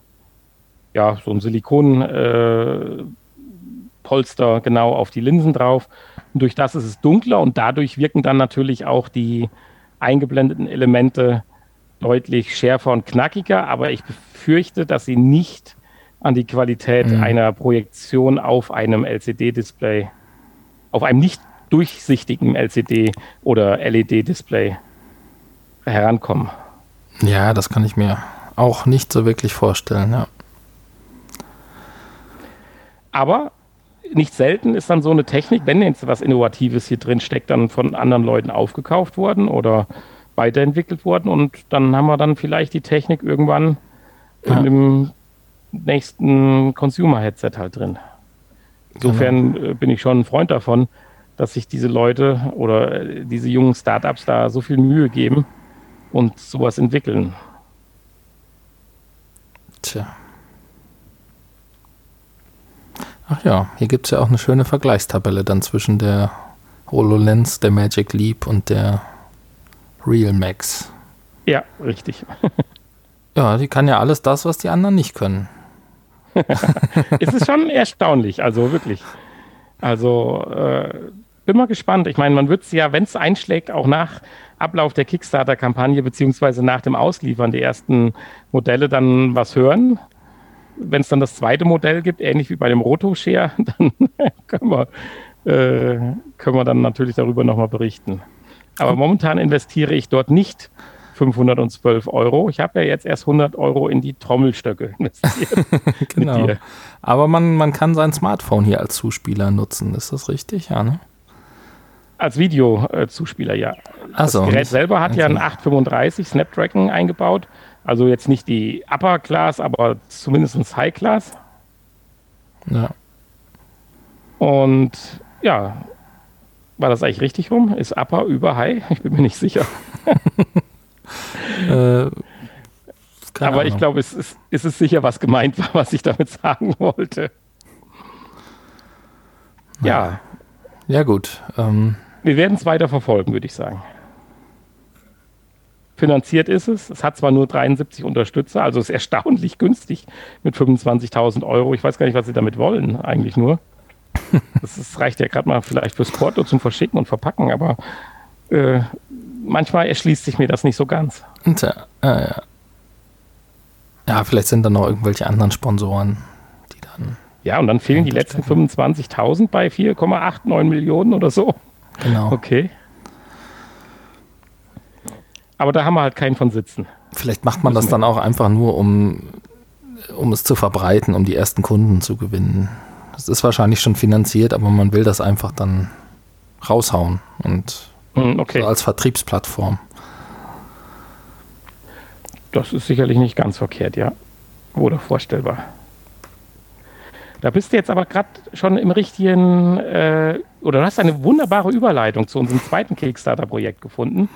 ja, so ein Silikonpolster äh, genau auf die Linsen drauf. Und durch das ist es dunkler und dadurch wirken dann natürlich auch die eingeblendeten Elemente deutlich schärfer und knackiger, aber ich befürchte, dass sie nicht an die Qualität mhm. einer Projektion auf einem LCD-Display, auf einem nicht durchsichtigen LCD oder LED-Display herankommen. Ja, das kann ich mir auch nicht so wirklich vorstellen, ja. Aber nicht selten ist dann so eine Technik, wenn jetzt was Innovatives hier drin steckt, dann von anderen Leuten aufgekauft worden oder weiterentwickelt worden und dann haben wir dann vielleicht die Technik irgendwann ja. in dem nächsten Consumer-Headset halt drin. Insofern genau. bin ich schon ein Freund davon, dass sich diese Leute oder äh, diese jungen Startups da so viel Mühe geben und sowas entwickeln. Tja. Ach ja, hier gibt es ja auch eine schöne Vergleichstabelle dann zwischen der HoloLens, der Magic Leap und der Real Max. Ja, richtig. ja, die kann ja alles das, was die anderen nicht können. es ist schon erstaunlich, also wirklich. Also äh, bin mal gespannt. Ich meine, man wird es ja, wenn es einschlägt, auch nach Ablauf der Kickstarter-Kampagne beziehungsweise nach dem Ausliefern der ersten Modelle dann was hören. Wenn es dann das zweite Modell gibt, ähnlich wie bei dem Roto-Share, dann können wir, äh, können wir dann natürlich darüber nochmal berichten. Aber momentan investiere ich dort nicht 512 Euro. Ich habe ja jetzt erst 100 Euro in die Trommelstöcke investiert. genau. Aber man, man kann sein Smartphone hier als Zuspieler nutzen. Ist das richtig? Ja, ne? Als Videozuspieler, ja. Das so, Gerät selber hat ja einen 835 Snapdragon eingebaut. Also jetzt nicht die Upper Class, aber zumindest High Class. Ja. Und ja, war das eigentlich richtig rum? Ist Upper über High? Ich bin mir nicht sicher. äh, Aber ich glaube, es ist, ist es sicher, was gemeint war, was ich damit sagen wollte. Ja. Ja, gut. Ähm. Wir werden es weiter verfolgen, würde ich sagen. Finanziert ist es. Es hat zwar nur 73 Unterstützer, also ist erstaunlich günstig mit 25.000 Euro. Ich weiß gar nicht, was sie damit wollen, eigentlich nur. Das ist, reicht ja gerade mal vielleicht fürs Porto zum Verschicken und Verpacken, aber äh, manchmal erschließt sich mir das nicht so ganz. Tja, äh, ja. Ja, vielleicht sind da noch irgendwelche anderen Sponsoren, die dann. Ja, und dann fehlen die letzten 25.000 bei 4,89 Millionen oder so. Genau. Okay. Aber da haben wir halt keinen von sitzen. Vielleicht macht man das dann auch einfach nur, um, um es zu verbreiten, um die ersten Kunden zu gewinnen. Das ist wahrscheinlich schon finanziert, aber man will das einfach dann raushauen und Hm, Okay, so als Vertriebsplattform. das ist sicherlich nicht ganz verkehrt, ja. Oder vorstellbar. Da bist du jetzt aber gerade schon im richtigen, äh, oder du hast eine wunderbare Überleitung zu unserem zweiten Kickstarter-Projekt gefunden.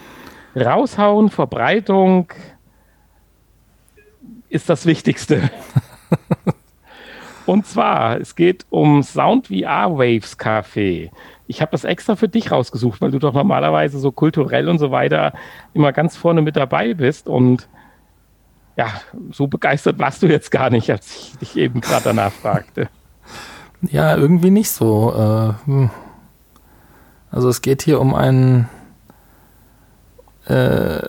Raushauen, Verbreitung ist das Wichtigste. Und zwar, es geht um Sound VR Waves Café. Ich habe das extra für dich rausgesucht, weil du doch normalerweise so kulturell und so weiter immer ganz vorne mit dabei bist. Und ja, so begeistert warst du jetzt gar nicht, als ich dich eben gerade danach fragte. Ja, irgendwie nicht so. Äh, hm. also es geht hier um einen. Äh,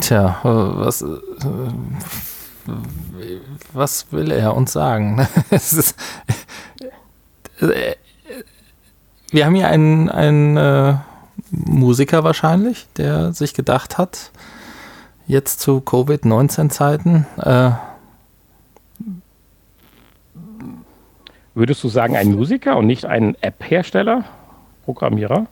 tja, was, äh, was will er uns sagen? es ist, äh, wir haben hier einen, einen äh, Musiker wahrscheinlich, der sich gedacht hat, jetzt zu Covid-19-Zeiten, äh, Würdest du sagen, ein Musiker und nicht ein App-Hersteller, Programmierer?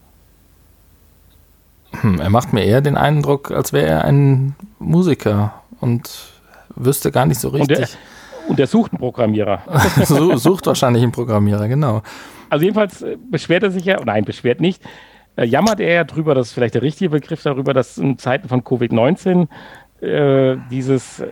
Hm, er macht mir eher den Eindruck, als wäre er ein Musiker und wüsste gar nicht so Und der, richtig. und der sucht einen Programmierer. Su- Sucht wahrscheinlich einen Programmierer, genau. Also jedenfalls äh, beschwert er sich ja, nein, beschwert nicht, äh, jammert er ja drüber, das ist vielleicht der richtige Begriff darüber, dass in Zeiten von Covid-19 äh, dieses,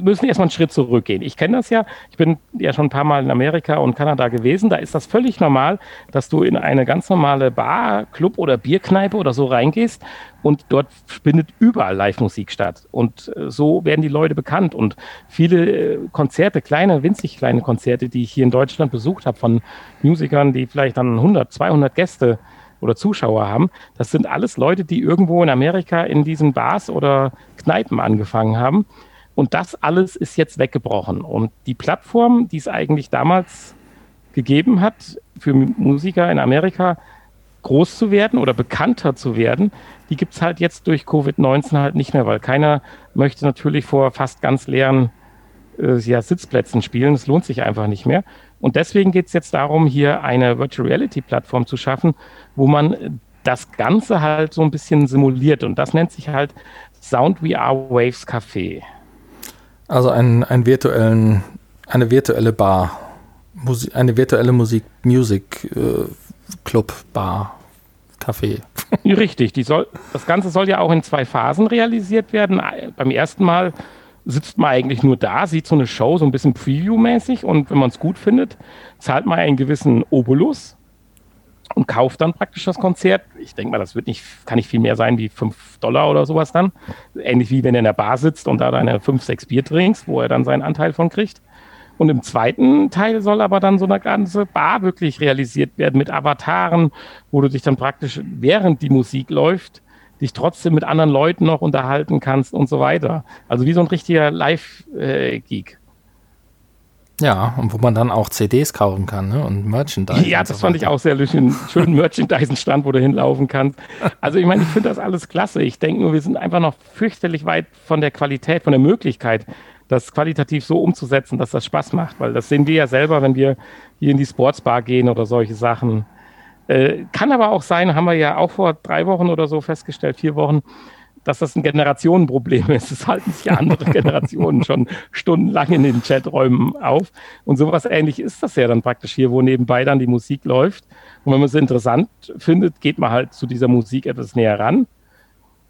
müssen erstmal einen Schritt zurückgehen. Ich kenne das ja, ich bin ja schon ein paar Mal in Amerika und Kanada gewesen, da ist das völlig normal, dass du in eine ganz normale Bar, Club oder Bierkneipe oder so reingehst und dort findet überall Live-Musik statt. Und äh, so werden die Leute bekannt. Und viele äh, Konzerte, kleine, winzig kleine Konzerte, die ich hier in Deutschland besucht habe, von Musikern, die vielleicht dann 100, 200 Gäste oder Zuschauer haben, das sind alles Leute, die irgendwo in Amerika in diesen Bars oder Kneipen angefangen haben. Und das alles ist jetzt weggebrochen. Und die Plattform, die es eigentlich damals gegeben hat, für Musiker in Amerika groß zu werden oder bekannter zu werden, die gibt es halt jetzt durch Covid-19 halt nicht mehr, weil keiner möchte natürlich vor fast ganz leeren äh, ja, Sitzplätzen spielen. Das lohnt sich einfach nicht mehr. Und deswegen geht es jetzt darum, hier eine Virtual Reality Plattform zu schaffen, wo man das Ganze halt so ein bisschen simuliert. Und das nennt sich halt Sound VR Waves Café. Also ein, einen virtuellen, eine virtuelle Bar, Musi eine virtuelle Musik, Music äh, Club Bar, Café. Richtig, die soll, das Ganze soll ja auch in zwei Phasen realisiert werden. Beim ersten Mal sitzt man eigentlich nur da, sieht so eine Show so ein bisschen Preview-mäßig und wenn man es gut findet, zahlt man einen gewissen Obolus und kauft dann praktisch das Konzert. Ich denke mal, das wird nicht, kann nicht viel mehr sein wie 5 Dollar oder sowas dann. Ähnlich wie wenn er in der Bar sitzt und da deine 5, 6 Bier trinkst, wo er dann seinen Anteil von kriegt. Und im zweiten Teil soll aber dann so eine ganze Bar wirklich realisiert werden mit Avataren, wo du dich dann praktisch, während die Musik läuft, dich trotzdem mit anderen Leuten noch unterhalten kannst und so weiter. Also wie so ein richtiger Live-Geek. Ja, und wo man dann auch CDs kaufen kann ne? und Merchandise. Ja, das so fand ich auch sehr. Einen schönen Merchandise-Stand, wo du hinlaufen kannst. Also ich meine, ich finde das alles klasse. Ich denke nur, wir sind einfach noch fürchterlich weit von der Qualität, von der Möglichkeit, das qualitativ so umzusetzen, dass das Spaß macht. Weil das sehen wir ja selber, wenn wir hier in die Sportsbar gehen oder solche Sachen. Äh, kann aber auch sein, haben wir ja auch vor drei Wochen oder so festgestellt, vier Wochen, dass das ein Generationenproblem ist. Es halten sich ja andere Generationen schon stundenlang in den Chaträumen auf. Und sowas ähnlich ist das ja dann praktisch hier, wo nebenbei dann die Musik läuft. Und wenn man es interessant findet, geht man halt zu dieser Musik etwas näher ran.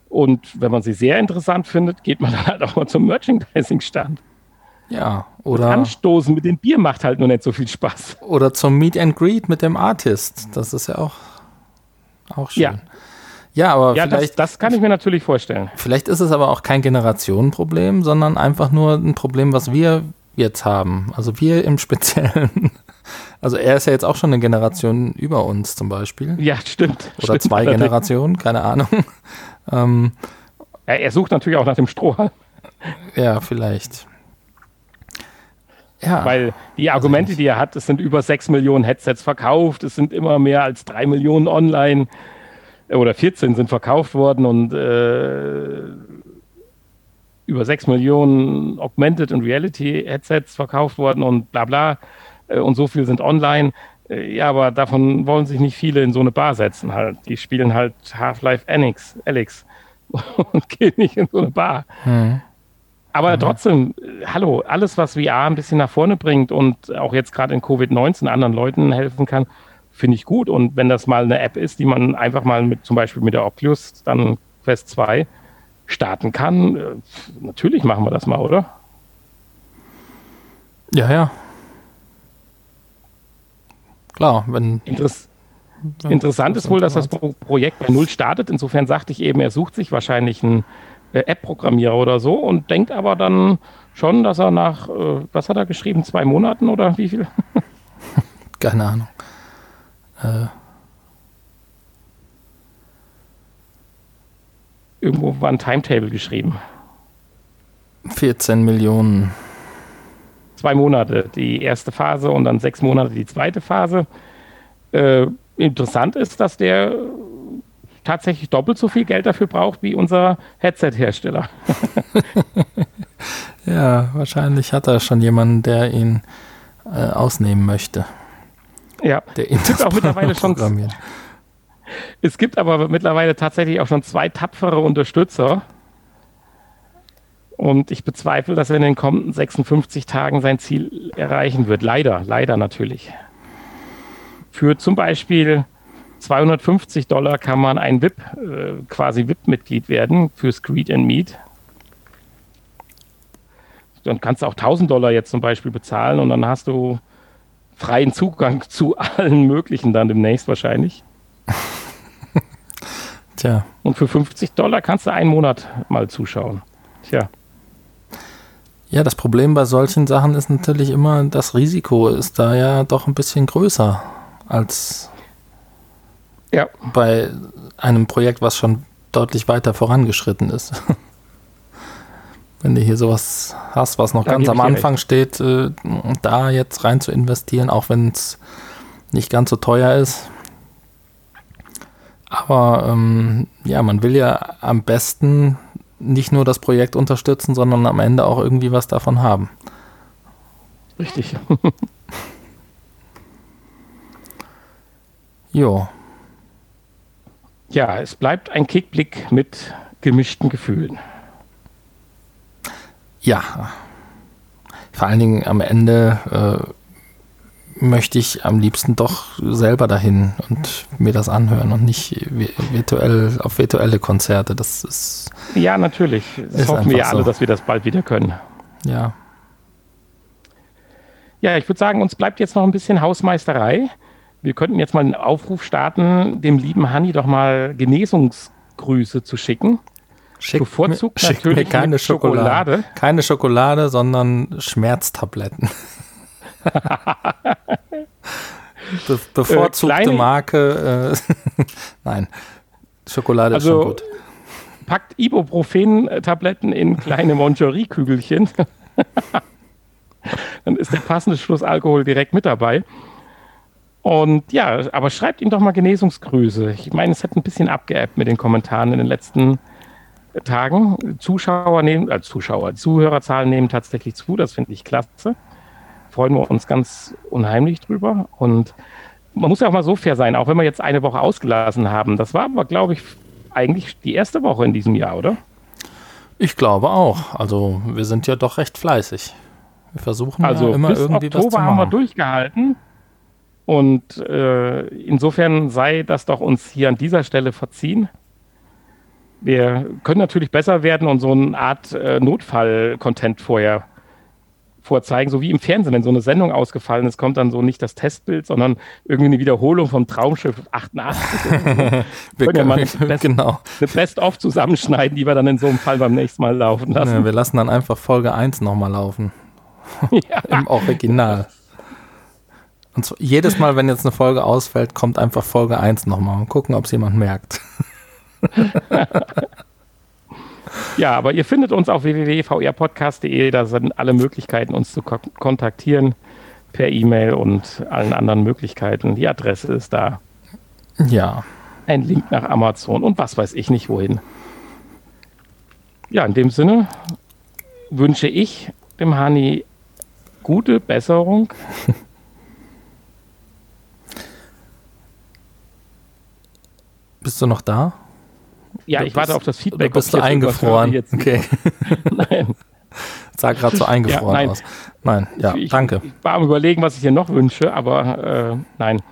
Und wenn man sie sehr interessant findet, geht man dann halt auch mal zum Merchandising-Stand. Ja, Das oder, Anstoßen mit dem Bier macht halt nur nicht so viel Spaß. oder zum Meet and Greet mit dem Artist. Das ist ja auch, auch schön. Ja. Ja, aber Ja, das, vielleicht, das kann ich mir natürlich vorstellen. vielleicht ist es aber auch kein Generationenproblem, sondern einfach nur ein Problem, was wir jetzt haben. Also wir im Speziellen. Also er ist ja jetzt auch schon eine Generation über uns zum Beispiel. Ja, stimmt. Oder stimmt. zwei Generationen, keine Ahnung. Ähm, Er, er sucht natürlich auch nach dem Strohhalm. Ja, vielleicht. Ja. Weil die Argumente, die er hat, es sind über 6 Millionen Headsets verkauft, es sind immer mehr als 3 Millionen online oder 14 sind verkauft worden und äh, über 6 Millionen Augmented und Reality Headsets verkauft worden und bla bla äh, und so viel sind online. Äh, ja, aber davon wollen sich nicht viele in so eine Bar setzen halt. Die spielen halt Half-Life Alex, Alex und gehen nicht in so eine Bar. Mhm. Aber mhm. trotzdem, hallo, alles, was VR ein bisschen nach vorne bringt und auch jetzt gerade in Covid-19 anderen Leuten helfen kann, finde ich gut. Und wenn das mal eine App ist, die man einfach mal mit zum Beispiel mit der Oculus, dann Quest 2 starten kann, äh, natürlich machen wir das mal, oder? Ja, ja. Klar, wenn. Interess Interessant ist wohl, dass das Projekt bei Null startet. Insofern sagte ich eben, er sucht sich wahrscheinlich einen äh, App-Programmierer oder so und denkt aber dann schon, dass er nach, äh, was hat er geschrieben, zwei Monaten oder wie viel? Keine Ahnung. Äh. Irgendwo war ein Timetable geschrieben. 14 Millionen. Zwei Monate die erste Phase und dann sechs Monate die zweite Phase. Äh, interessant ist, dass der tatsächlich doppelt so viel Geld dafür braucht wie unser Headset-Hersteller. ja, wahrscheinlich hat er schon jemanden, der ihn äh, ausnehmen möchte. Ja, der es gibt auch mittlerweile schon. Es gibt aber mittlerweile tatsächlich auch schon zwei tapfere Unterstützer. Und ich bezweifle, dass er in den kommenden 56 Tagen sein Ziel erreichen wird. Leider, leider natürlich. Für zum Beispiel 250 Dollar kann man ein VIP, äh, quasi VIP-Mitglied werden für Screed and Meet. Dann kannst du auch 1000 Dollar jetzt zum Beispiel bezahlen und dann hast du freien Zugang zu allen möglichen dann demnächst wahrscheinlich. Tja. Und für 50 Dollar kannst du einen Monat mal zuschauen. Tja. Ja, das Problem bei solchen Sachen ist natürlich immer, das Risiko ist da ja doch ein bisschen größer als ja. Bei einem Projekt, was schon deutlich weiter vorangeschritten ist. Wenn du hier sowas hast, was noch da ganz am Anfang recht. steht, äh, da jetzt rein zu investieren, auch wenn es nicht ganz so teuer ist. Aber ähm, ja, man will ja am besten nicht nur das Projekt unterstützen, sondern am Ende auch irgendwie was davon haben. Richtig. jo. Ja, es bleibt ein Kickblick mit gemischten Gefühlen. Ja, vor allen Dingen am Ende äh, möchte ich am liebsten doch selber dahin und mir das anhören und nicht virtuell auf virtuelle Konzerte. Das ist ja natürlich. Das hoffen wir ja alle, so. dass wir das bald wieder können. Ja. Ja, ich würde sagen, uns bleibt jetzt noch ein bisschen Hausmeisterei wir könnten jetzt mal einen Aufruf starten, dem lieben Hanni doch mal Genesungsgrüße zu schicken. Schick Bevorzugt mir, natürlich mir keine Schokolade. Schokolade. Keine Schokolade, sondern Schmerztabletten. Be bevorzugte äh, Marke. Äh, Nein, Schokolade also, ist schon gut. Packt Ibuprofen-Tabletten in kleine Moncherie-Kügelchen. Dann ist der passende Schlussalkohol direkt mit dabei. Und ja, aber schreibt ihm doch mal Genesungsgrüße. Ich meine, es hat ein bisschen abgeappt mit den Kommentaren in den letzten Tagen. Zuschauer nehmen, äh, Zuschauer, Zuhörerzahlen nehmen tatsächlich zu. Das finde ich klasse. Freuen wir uns ganz unheimlich drüber. Und man muss ja auch mal so fair sein, auch wenn wir jetzt eine Woche ausgelassen haben. Das war aber, glaube ich, eigentlich die erste Woche in diesem Jahr, oder? Ich glaube auch. Also wir sind ja doch recht fleißig. Wir versuchen also ja immer irgendwie Oktober was zu machen. haben wir durchgehalten. Und äh, insofern sei das doch uns hier an dieser Stelle verziehen. Wir können natürlich besser werden und so eine Art äh, Notfall-Content vorher vorzeigen, so wie im Fernsehen, wenn so eine Sendung ausgefallen ist, kommt dann so nicht das Testbild, sondern irgendwie eine Wiederholung vom Traumschiff 88. wir können ja mal eine Best, genau. eine Best-of zusammenschneiden, die wir dann in so einem Fall beim nächsten Mal laufen lassen. Ja, wir lassen dann einfach Folge 1 nochmal laufen. Ja. Im Original. Und so, jedes Mal, wenn jetzt eine Folge ausfällt, kommt einfach Folge 1 nochmal und gucken, ob es jemand merkt. Ja, aber ihr findet uns auf www.vrpodcast.de. Da sind alle Möglichkeiten, uns zu ko kontaktieren per E-Mail und allen anderen Möglichkeiten. Die Adresse ist da. Ja. Ein Link nach Amazon und was weiß ich nicht wohin. Ja, in dem Sinne wünsche ich dem Hani gute Besserung. Bist du noch da? Ja, Du ich warte bist- auf das Feedback. Du bist du höre, eingefroren. Jetzt Okay. Nein. Sah gerade so eingefroren Ja, nein. aus. Nein, ja, ich, danke. Ich war am überlegen, was ich hier noch wünsche, aber äh, nein.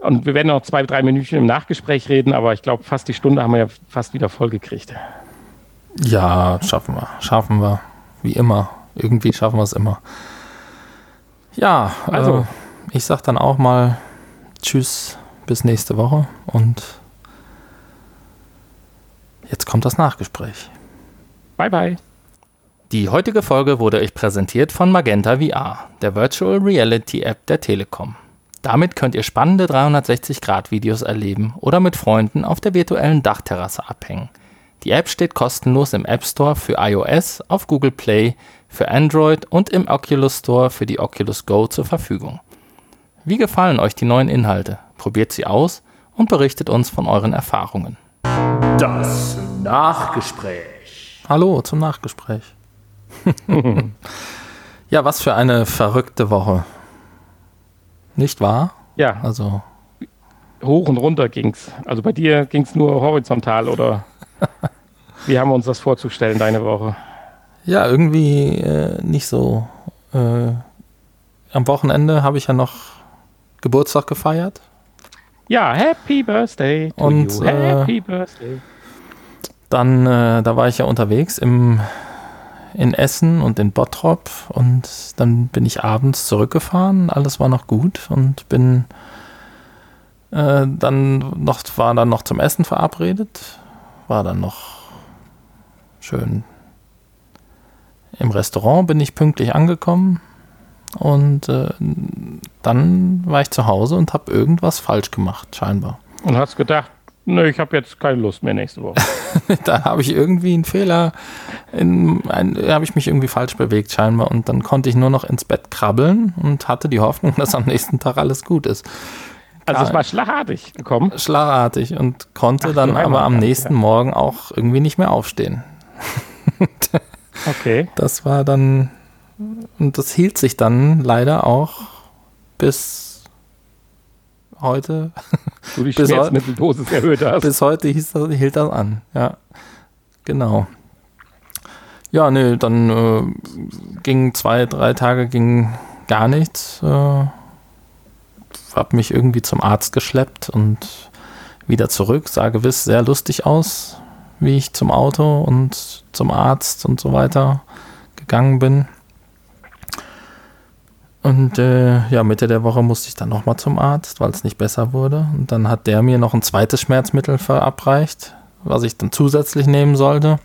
Und wir werden noch zwei, drei Minütchen im Nachgespräch reden, aber ich glaube, fast die Stunde haben wir ja fast wieder vollgekriegt. Ja, schaffen wir. Schaffen wir. Wie immer. Irgendwie schaffen wir es immer. Ja, also Also. äh, ich sag dann auch mal Tschüss, bis nächste Woche und jetzt kommt das Nachgespräch. Bye, bye. Die heutige Folge wurde euch präsentiert von Magenta VR, der Virtual Reality App der Telekom. Damit könnt ihr spannende 360-Grad-Videos erleben oder mit Freunden auf der virtuellen Dachterrasse abhängen. Die App steht kostenlos im App Store für iOS, auf Google Play, für Android und im Oculus Store für die Oculus Go zur Verfügung. Wie gefallen euch die neuen Inhalte? Probiert sie aus und berichtet uns von euren Erfahrungen. Das Nachgespräch. Hallo zum Nachgespräch. ja, was für eine verrückte Woche. Nicht wahr? Ja, Also, hoch und runter ging's. Also bei dir ging's nur horizontal oder wie haben wir uns das vorzustellen, deine Woche? ja, irgendwie äh, nicht so. Äh, am Wochenende habe ich ja noch Geburtstag gefeiert. Ja, Happy Birthday to Und, you. äh, Happy Birthday. Dann, äh, da war ich ja unterwegs im, in Essen und in Bottrop und dann bin ich abends zurückgefahren. Alles war noch gut und bin äh, dann noch, war dann noch zum Essen verabredet. War dann noch schön im Restaurant, bin ich pünktlich angekommen und äh, dann war ich zu Hause und habe irgendwas falsch gemacht, scheinbar. Und hast gedacht, nö, ich habe jetzt keine Lust mehr nächste Woche. da habe ich irgendwie einen Fehler, habe ich mich irgendwie falsch bewegt scheinbar und dann konnte ich nur noch ins Bett krabbeln und hatte die Hoffnung, dass am nächsten Tag alles gut ist. Also Ja. es war schlagartig gekommen. Schlagartig und konnte Ach, dann aber am ja. nächsten Morgen auch irgendwie nicht mehr aufstehen. Okay. Das war dann, und das hielt sich dann leider auch bis heute Du die Bis Schmerzmitteldosis erhöht hast. Bis heute das, hielt das an, ja. Genau. Ja, nee, dann äh, ging zwei, drei Tage ging gar nichts. Äh, hab mich irgendwie zum Arzt geschleppt und wieder zurück. Sah gewiss sehr lustig aus, wie ich zum Auto und zum Arzt und so weiter gegangen bin. Und äh, ja, Mitte der Woche musste ich dann nochmal zum Arzt, weil es nicht besser wurde. Und dann hat der mir noch ein zweites Schmerzmittel verabreicht, was ich dann zusätzlich nehmen sollte.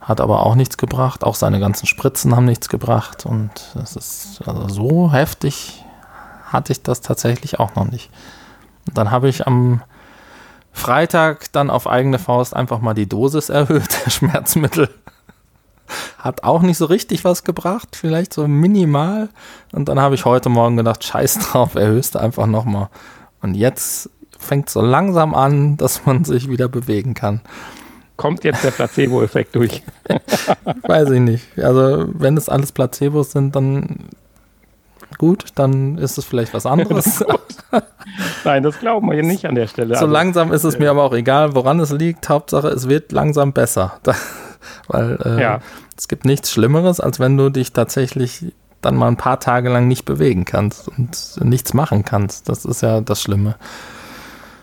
Hat aber auch nichts gebracht. Auch seine ganzen Spritzen haben nichts gebracht. Und das ist also so heftig hatte ich das tatsächlich auch noch nicht. Und dann habe ich am Freitag dann auf eigene Faust einfach mal die Dosis erhöht, der Schmerzmittel. Hat auch nicht so richtig was gebracht, vielleicht so minimal. Und dann habe ich heute Morgen gedacht, scheiß drauf, erhöhst einfach nochmal. Und jetzt fängt so langsam an, dass man sich wieder bewegen kann. Kommt jetzt der Placebo-Effekt durch. Weiß ich nicht. Also, wenn es alles Placebos sind, dann gut, dann ist es vielleicht was anderes. Nein, das glauben wir hier nicht an der Stelle. So Also, langsam ist es mir aber auch egal, woran es liegt. Hauptsache, es wird langsam besser. Weil äh, Ja. es gibt nichts Schlimmeres, als wenn du dich tatsächlich dann mal ein paar Tage lang nicht bewegen kannst und nichts machen kannst. Das ist ja das Schlimme.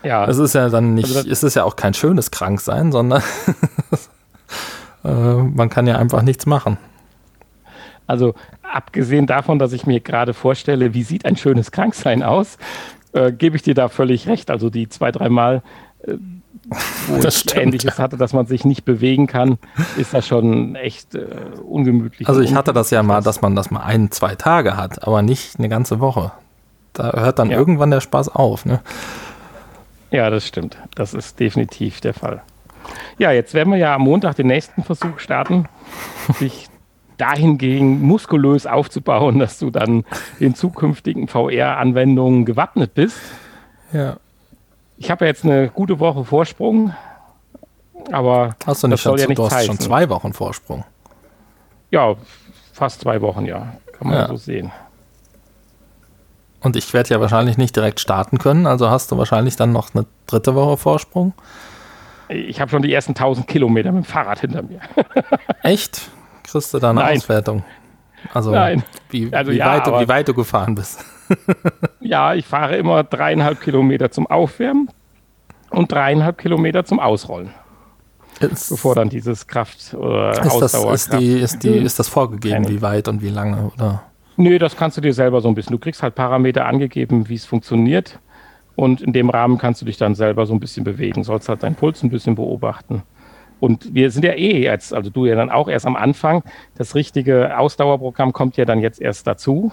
ja, Es ist ja dann nicht, Also es ist ja auch kein schönes Kranksein, sondern äh, man kann ja einfach nichts machen. also abgesehen davon, dass ich mir gerade vorstelle, wie sieht ein schönes Kranksein aus, äh, gebe ich dir da völlig recht. Also die zwei, dreimal, äh, wo Das stimmt, Ähnliches hatte, dass man sich nicht bewegen kann, ist das schon echt äh, ungemütlich. Also ich hatte das ja mal, dass man das mal ein, zwei Tage hat, aber nicht eine ganze Woche. Da hört dann Ja. irgendwann der Spaß auf. Ne? Ja, das stimmt. Das ist definitiv der Fall. Ja, jetzt werden wir ja am Montag den nächsten Versuch starten, sich dahingegen muskulös aufzubauen, dass du dann den zukünftigen VR-Anwendungen gewappnet bist. Ja. Ich habe ja jetzt eine gute Woche Vorsprung, aber Hast du nicht das soll schon, ja nichts du hast schon zwei Wochen Vorsprung. Ja, fast zwei Wochen, ja. Kann man Ja. so sehen. Und ich werde ja wahrscheinlich nicht direkt starten können, also hast du wahrscheinlich dann noch eine dritte Woche Vorsprung. Ich habe schon die ersten 1000 Kilometer mit dem Fahrrad hinter mir. Echt? Kriegst du da eine Nein. Auswertung? Also, Nein. Wie, Also wie, ja, weit, wie weit du gefahren bist. Ja, ich fahre immer dreieinhalb Kilometer zum Aufwärmen und dreieinhalb Kilometer zum Ausrollen, Ist, bevor dann dieses Kraft- oder ist, das, Ausdauerkraft. ist, die, ist, die, ist das vorgegeben, wie weit und wie lange? Oder? Nö, das kannst du dir selber so ein bisschen. Du kriegst halt Parameter angegeben, wie es funktioniert. Und in dem Rahmen kannst du dich dann selber so ein bisschen bewegen. Sollst halt deinen Puls ein bisschen beobachten. Und wir sind ja eh jetzt, also du ja dann auch erst am Anfang. Das richtige Ausdauerprogramm kommt ja dann jetzt erst dazu.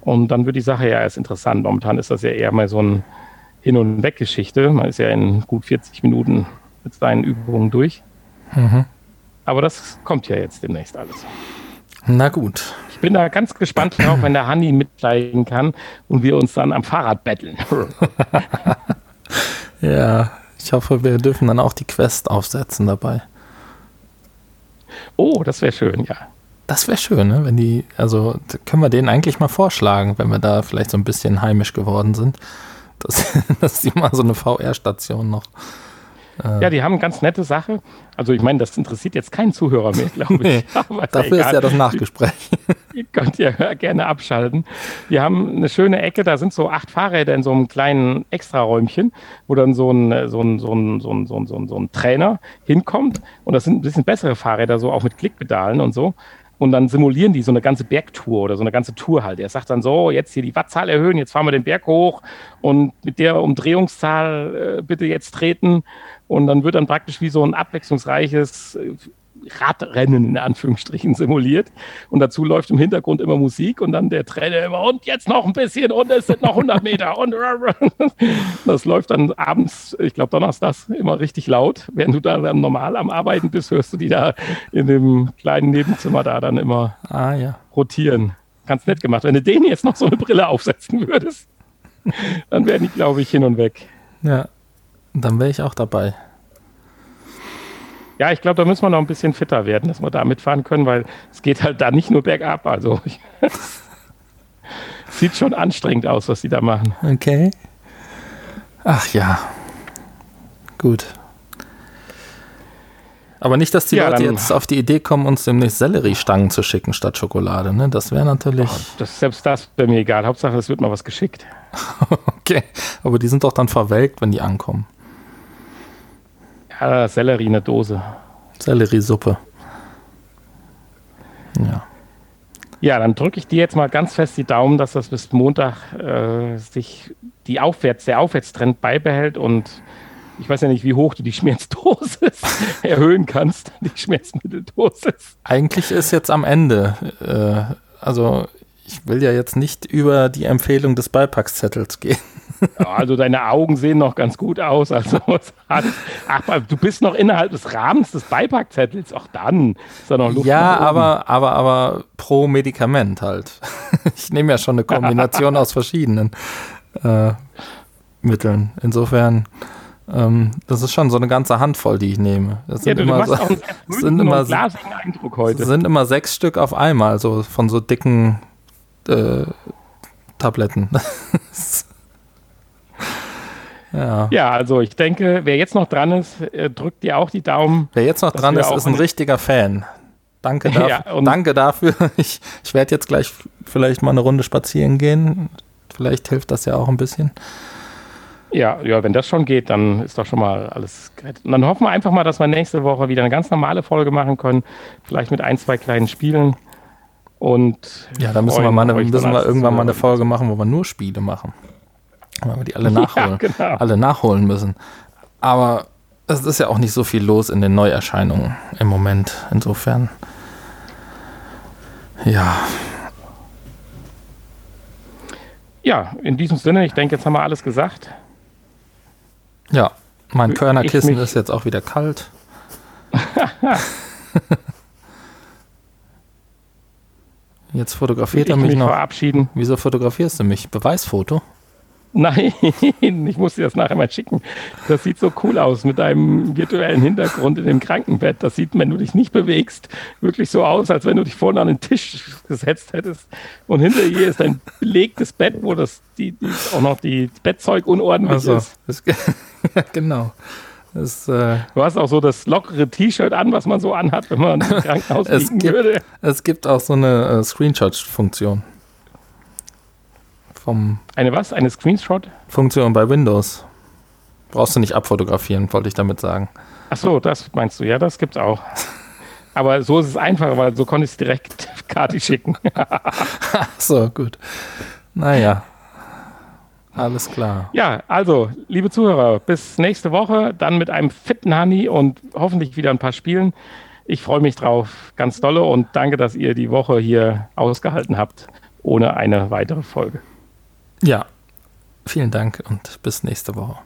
Und dann wird die Sache ja erst interessant. Momentan ist das ja eher mal so ein Hin- und Weg-Geschichte. Man ist ja in gut 40 Minuten mit seinen Übungen durch. Aber das kommt ja jetzt demnächst alles. Na gut. Ich bin da ganz gespannt drauf, wenn der Hanni mitsteigen kann und wir uns dann am Fahrrad betteln. Ja, ich hoffe, wir dürfen dann auch die Quest aufsetzen dabei. Oh, das wäre schön, ja. Das wäre schön, ne? wenn die, also können wir denen eigentlich mal vorschlagen, wenn wir da vielleicht so ein bisschen heimisch geworden sind, dass, dass die mal so eine VR-Station noch. Ja, die haben eine ganz nette Sache. Also ich meine, das interessiert jetzt keinen Zuhörer mehr, glaube ich. Nee, Dafür ist ja das Nachgespräch. Ihr könnt ja gerne abschalten. Die haben eine schöne Ecke, da sind so acht Fahrräder in so einem kleinen Extraräumchen, wo dann so ein, so ein, so ein, so ein, so ein, so ein, so ein Trainer hinkommt. Und das sind ein bisschen bessere Fahrräder, so auch mit Klickpedalen und so. Und dann simulieren die so eine ganze Bergtour oder so eine ganze Tour halt. Er sagt dann so, jetzt hier die Wattzahl erhöhen, jetzt fahren wir den Berg hoch und mit der Umdrehungszahl äh, bitte jetzt treten. Und dann wird dann praktisch wie so ein abwechslungsreiches äh, Radrennen in Anführungsstrichen simuliert. Und dazu läuft im Hintergrund immer Musik und dann der Trainer immer, und jetzt noch ein bisschen und es sind noch 100 Meter. Und das läuft dann abends, ich glaube donnerstags, immer richtig laut. Während du da dann normal am Arbeiten bist, hörst du die da in dem kleinen Nebenzimmer da dann immer Ah ja. rotieren. Ganz nett gemacht. Wenn du denen jetzt noch so eine Brille aufsetzen würdest, dann wären die, glaube ich, hin und weg. Ja. Dann wäre ich auch dabei. Ja, ich glaube, da müssen wir noch ein bisschen fitter werden, dass wir da mitfahren können, weil es geht halt da nicht nur bergab. Also sieht schon anstrengend aus, was sie da machen. Okay. Ach ja. Gut. Aber nicht, dass die Ja, Leute jetzt auf die Idee kommen, uns demnächst Selleriestangen zu schicken statt Schokolade. Ne? Das wäre natürlich. Das, selbst das wäre mir egal. Hauptsache, es wird mal was geschickt. Okay. Aber die sind doch dann verwelkt, wenn die ankommen. Ja, Sellerie, eine Dose. Selleriesuppe. Ja. Ja, dann drücke ich dir jetzt mal ganz fest die Daumen, dass das bis Montag äh, sich die Aufwärts, der Aufwärtstrend beibehält und ich weiß ja nicht, wie hoch du die Schmerzdosis erhöhen kannst, die Schmerzmitteldosis. Eigentlich ist jetzt am Ende. Äh, also, ich will ja jetzt nicht über die Empfehlung des Beipackzettels gehen. Ja, also deine Augen sehen noch ganz gut aus. Also hat, ach, du bist noch innerhalb des Rahmens des Beipackzettels. Auch dann ist da noch Luft. Ja, aber, aber, aber pro Medikament halt. Ich nehme ja schon eine Kombination aus verschiedenen äh, Mitteln. Insofern, ähm, das ist schon so eine ganze Handvoll, die ich nehme. Das Ja, sind, du, du immer, machst so, auch einen sehr sind immer Eindruck heute. sind immer sechs Stück auf einmal, so von so dicken äh, Tabletten. ja. Ja, also ich denke, wer jetzt noch dran ist, äh, drückt dir auch die Daumen. Wer jetzt noch dran ist, ist ein richtiger Fan. Danke, dafür. Ja, danke dafür. Ich, ich werde jetzt gleich vielleicht mal eine Runde spazieren gehen. Vielleicht hilft das ja auch ein bisschen. Ja, ja, wenn das schon geht, dann ist doch schon mal alles gerettet. Und dann hoffen wir einfach mal, dass wir nächste Woche wieder eine ganz normale Folge machen können. Vielleicht mit ein, zwei kleinen Spielen. Und Ja, da müssen wir, mal eine, müssen wir irgendwann mal eine. Folge machen, wo wir nur Spiele machen. Weil wir die alle nachholen, Ja, genau. alle nachholen müssen. Aber es ist ja auch nicht so viel los in den Neuerscheinungen im Moment. Insofern. Ja, Ja, in diesem Sinne, ich denke, jetzt haben wir alles gesagt. ja. Mein Körnerkissen ist jetzt auch wieder kalt. Jetzt fotografiert er mich, mich noch. Verabschieden. Wieso fotografierst du mich? Beweisfoto? Nein, ich muss dir das nachher mal schicken. Das sieht so cool aus mit deinem virtuellen Hintergrund in dem Krankenbett. Das sieht, wenn du dich nicht bewegst, wirklich so aus, als wenn du dich vorne an den Tisch gesetzt hättest. Und hinter dir ist ein belegtes Bett, wo das die, die auch noch die Bettzeug unordentlich also, ist. Das, genau. Das, äh, du hast auch so das lockere T-Shirt an, was man so anhat, wenn man im Krankenhaus liegen gibt, würde. Es gibt auch so eine äh, Screenshot-Funktion. Eine was? Eine Screenshot-Funktion bei Windows. Brauchst du nicht abfotografieren, wollte ich damit sagen. Ach so, das meinst du. Ja, das gibt's auch. Aber so ist es einfacher, weil so konnte ich es direkt Kati schicken. Ach so, gut. Naja. Alles klar. Ja, also, liebe Zuhörer, bis nächste Woche, dann mit einem fitten Honey und hoffentlich wieder ein paar Spielen. Ich freue mich drauf, ganz dolle und danke, dass ihr die Woche hier ausgehalten habt, ohne eine weitere Folge. Ja, vielen Dank und bis nächste Woche.